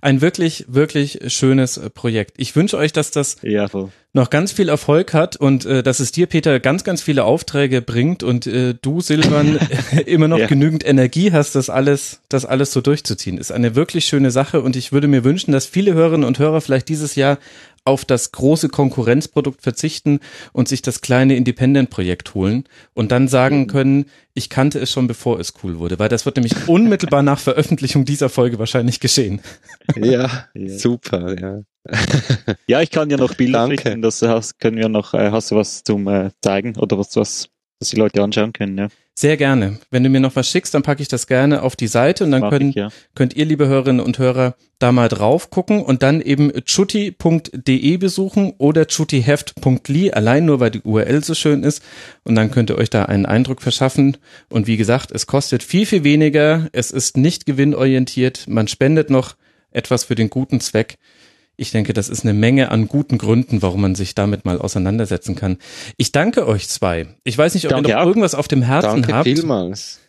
Ein wirklich, wirklich schönes äh, Projekt. Ich wünsche euch, dass das Ja, noch ganz viel Erfolg hat und äh, dass es dir, Peter, ganz, ganz viele Aufträge bringt und äh, du, Silvan, immer noch Ja. genügend Energie hast, das alles, das alles so durchzuziehen. Ist eine wirklich schöne Sache und ich würde mir wünschen, dass viele Hörerinnen und Hörer vielleicht dieses Jahr auf das große Konkurrenzprodukt verzichten und sich das kleine Independent-Projekt holen und dann sagen können, ich kannte es schon bevor es cool wurde, weil das wird nämlich unmittelbar nach Veröffentlichung dieser Folge wahrscheinlich geschehen. ja, super, ja. Ja, ich kann ja noch Bilder Danke. schicken, das hast, können wir noch, äh, hast du was zum äh, zeigen oder was, was dass die Leute anschauen können. Ja. Sehr gerne. Wenn du mir noch was schickst, dann packe ich das gerne auf die Seite und dann können, ich, ja. könnt ihr, liebe Hörerinnen und Hörer, da mal drauf gucken und dann eben chutti.de besuchen oder chuttiheft.li, allein nur weil die URL so schön ist. Und dann könnt ihr euch da einen Eindruck verschaffen. Und wie gesagt, es kostet viel, viel weniger. Es ist nicht gewinnorientiert. Man spendet noch etwas für den guten Zweck. Ich denke, das ist eine Menge an guten Gründen, warum man sich damit mal auseinandersetzen kann. Ich danke euch zwei. Ich weiß nicht, ob Danke ihr noch auch. irgendwas auf dem Herzen Danke habt. vielmals.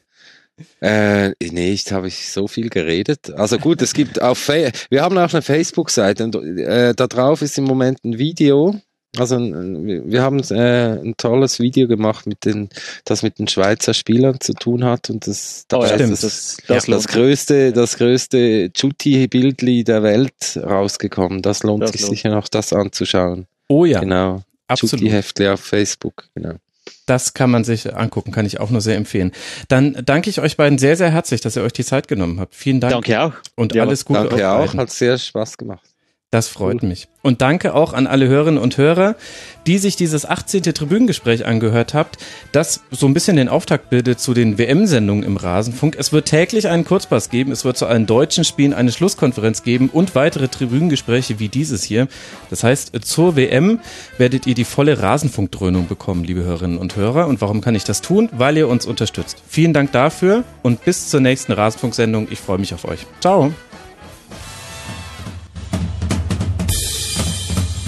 Äh, nee, ich habe ich so viel geredet. Also gut, es gibt auf Fa wir haben auch eine Facebook-Seite und äh, da drauf ist im Moment ein Video. Also wir haben äh, ein tolles Video gemacht mit den, das mit den Schweizer Spielern zu tun hat und das, Oh, dabei ja, stimmt. ist das, das, das, das, das, lohnt. größte, das größte Chutti-Bildli der Welt rausgekommen. Das lohnt Das sich lohnt. sicher noch, das anzuschauen. Oh ja, Genau. absolut. Chutti-Heftli auf Facebook. Genau. Das kann man sich angucken, kann ich auch nur sehr empfehlen. Dann danke ich euch beiden sehr, sehr herzlich, dass ihr euch die Zeit genommen habt. Vielen Dank Danke auch. und Ja, alles Gute euch Danke auch, beiden. hat sehr Spaß gemacht. Das freut mich. Und danke auch an alle Hörerinnen und Hörer, die sich dieses 18. Tribünengespräch angehört habt, das so ein bisschen den Auftakt bildet zu den WM-Sendungen im Rasenfunk. Es wird täglich einen Kurzpass geben, es wird zu allen deutschen Spielen eine Schlusskonferenz geben und weitere Tribünengespräche wie dieses hier. Das heißt, zur WM werdet ihr die volle Rasenfunkdröhnung bekommen, liebe Hörerinnen und Hörer. Und warum kann ich das tun? Weil ihr uns unterstützt. Vielen Dank dafür und bis zur nächsten Rasenfunksendung. Ich freue mich auf euch. Ciao.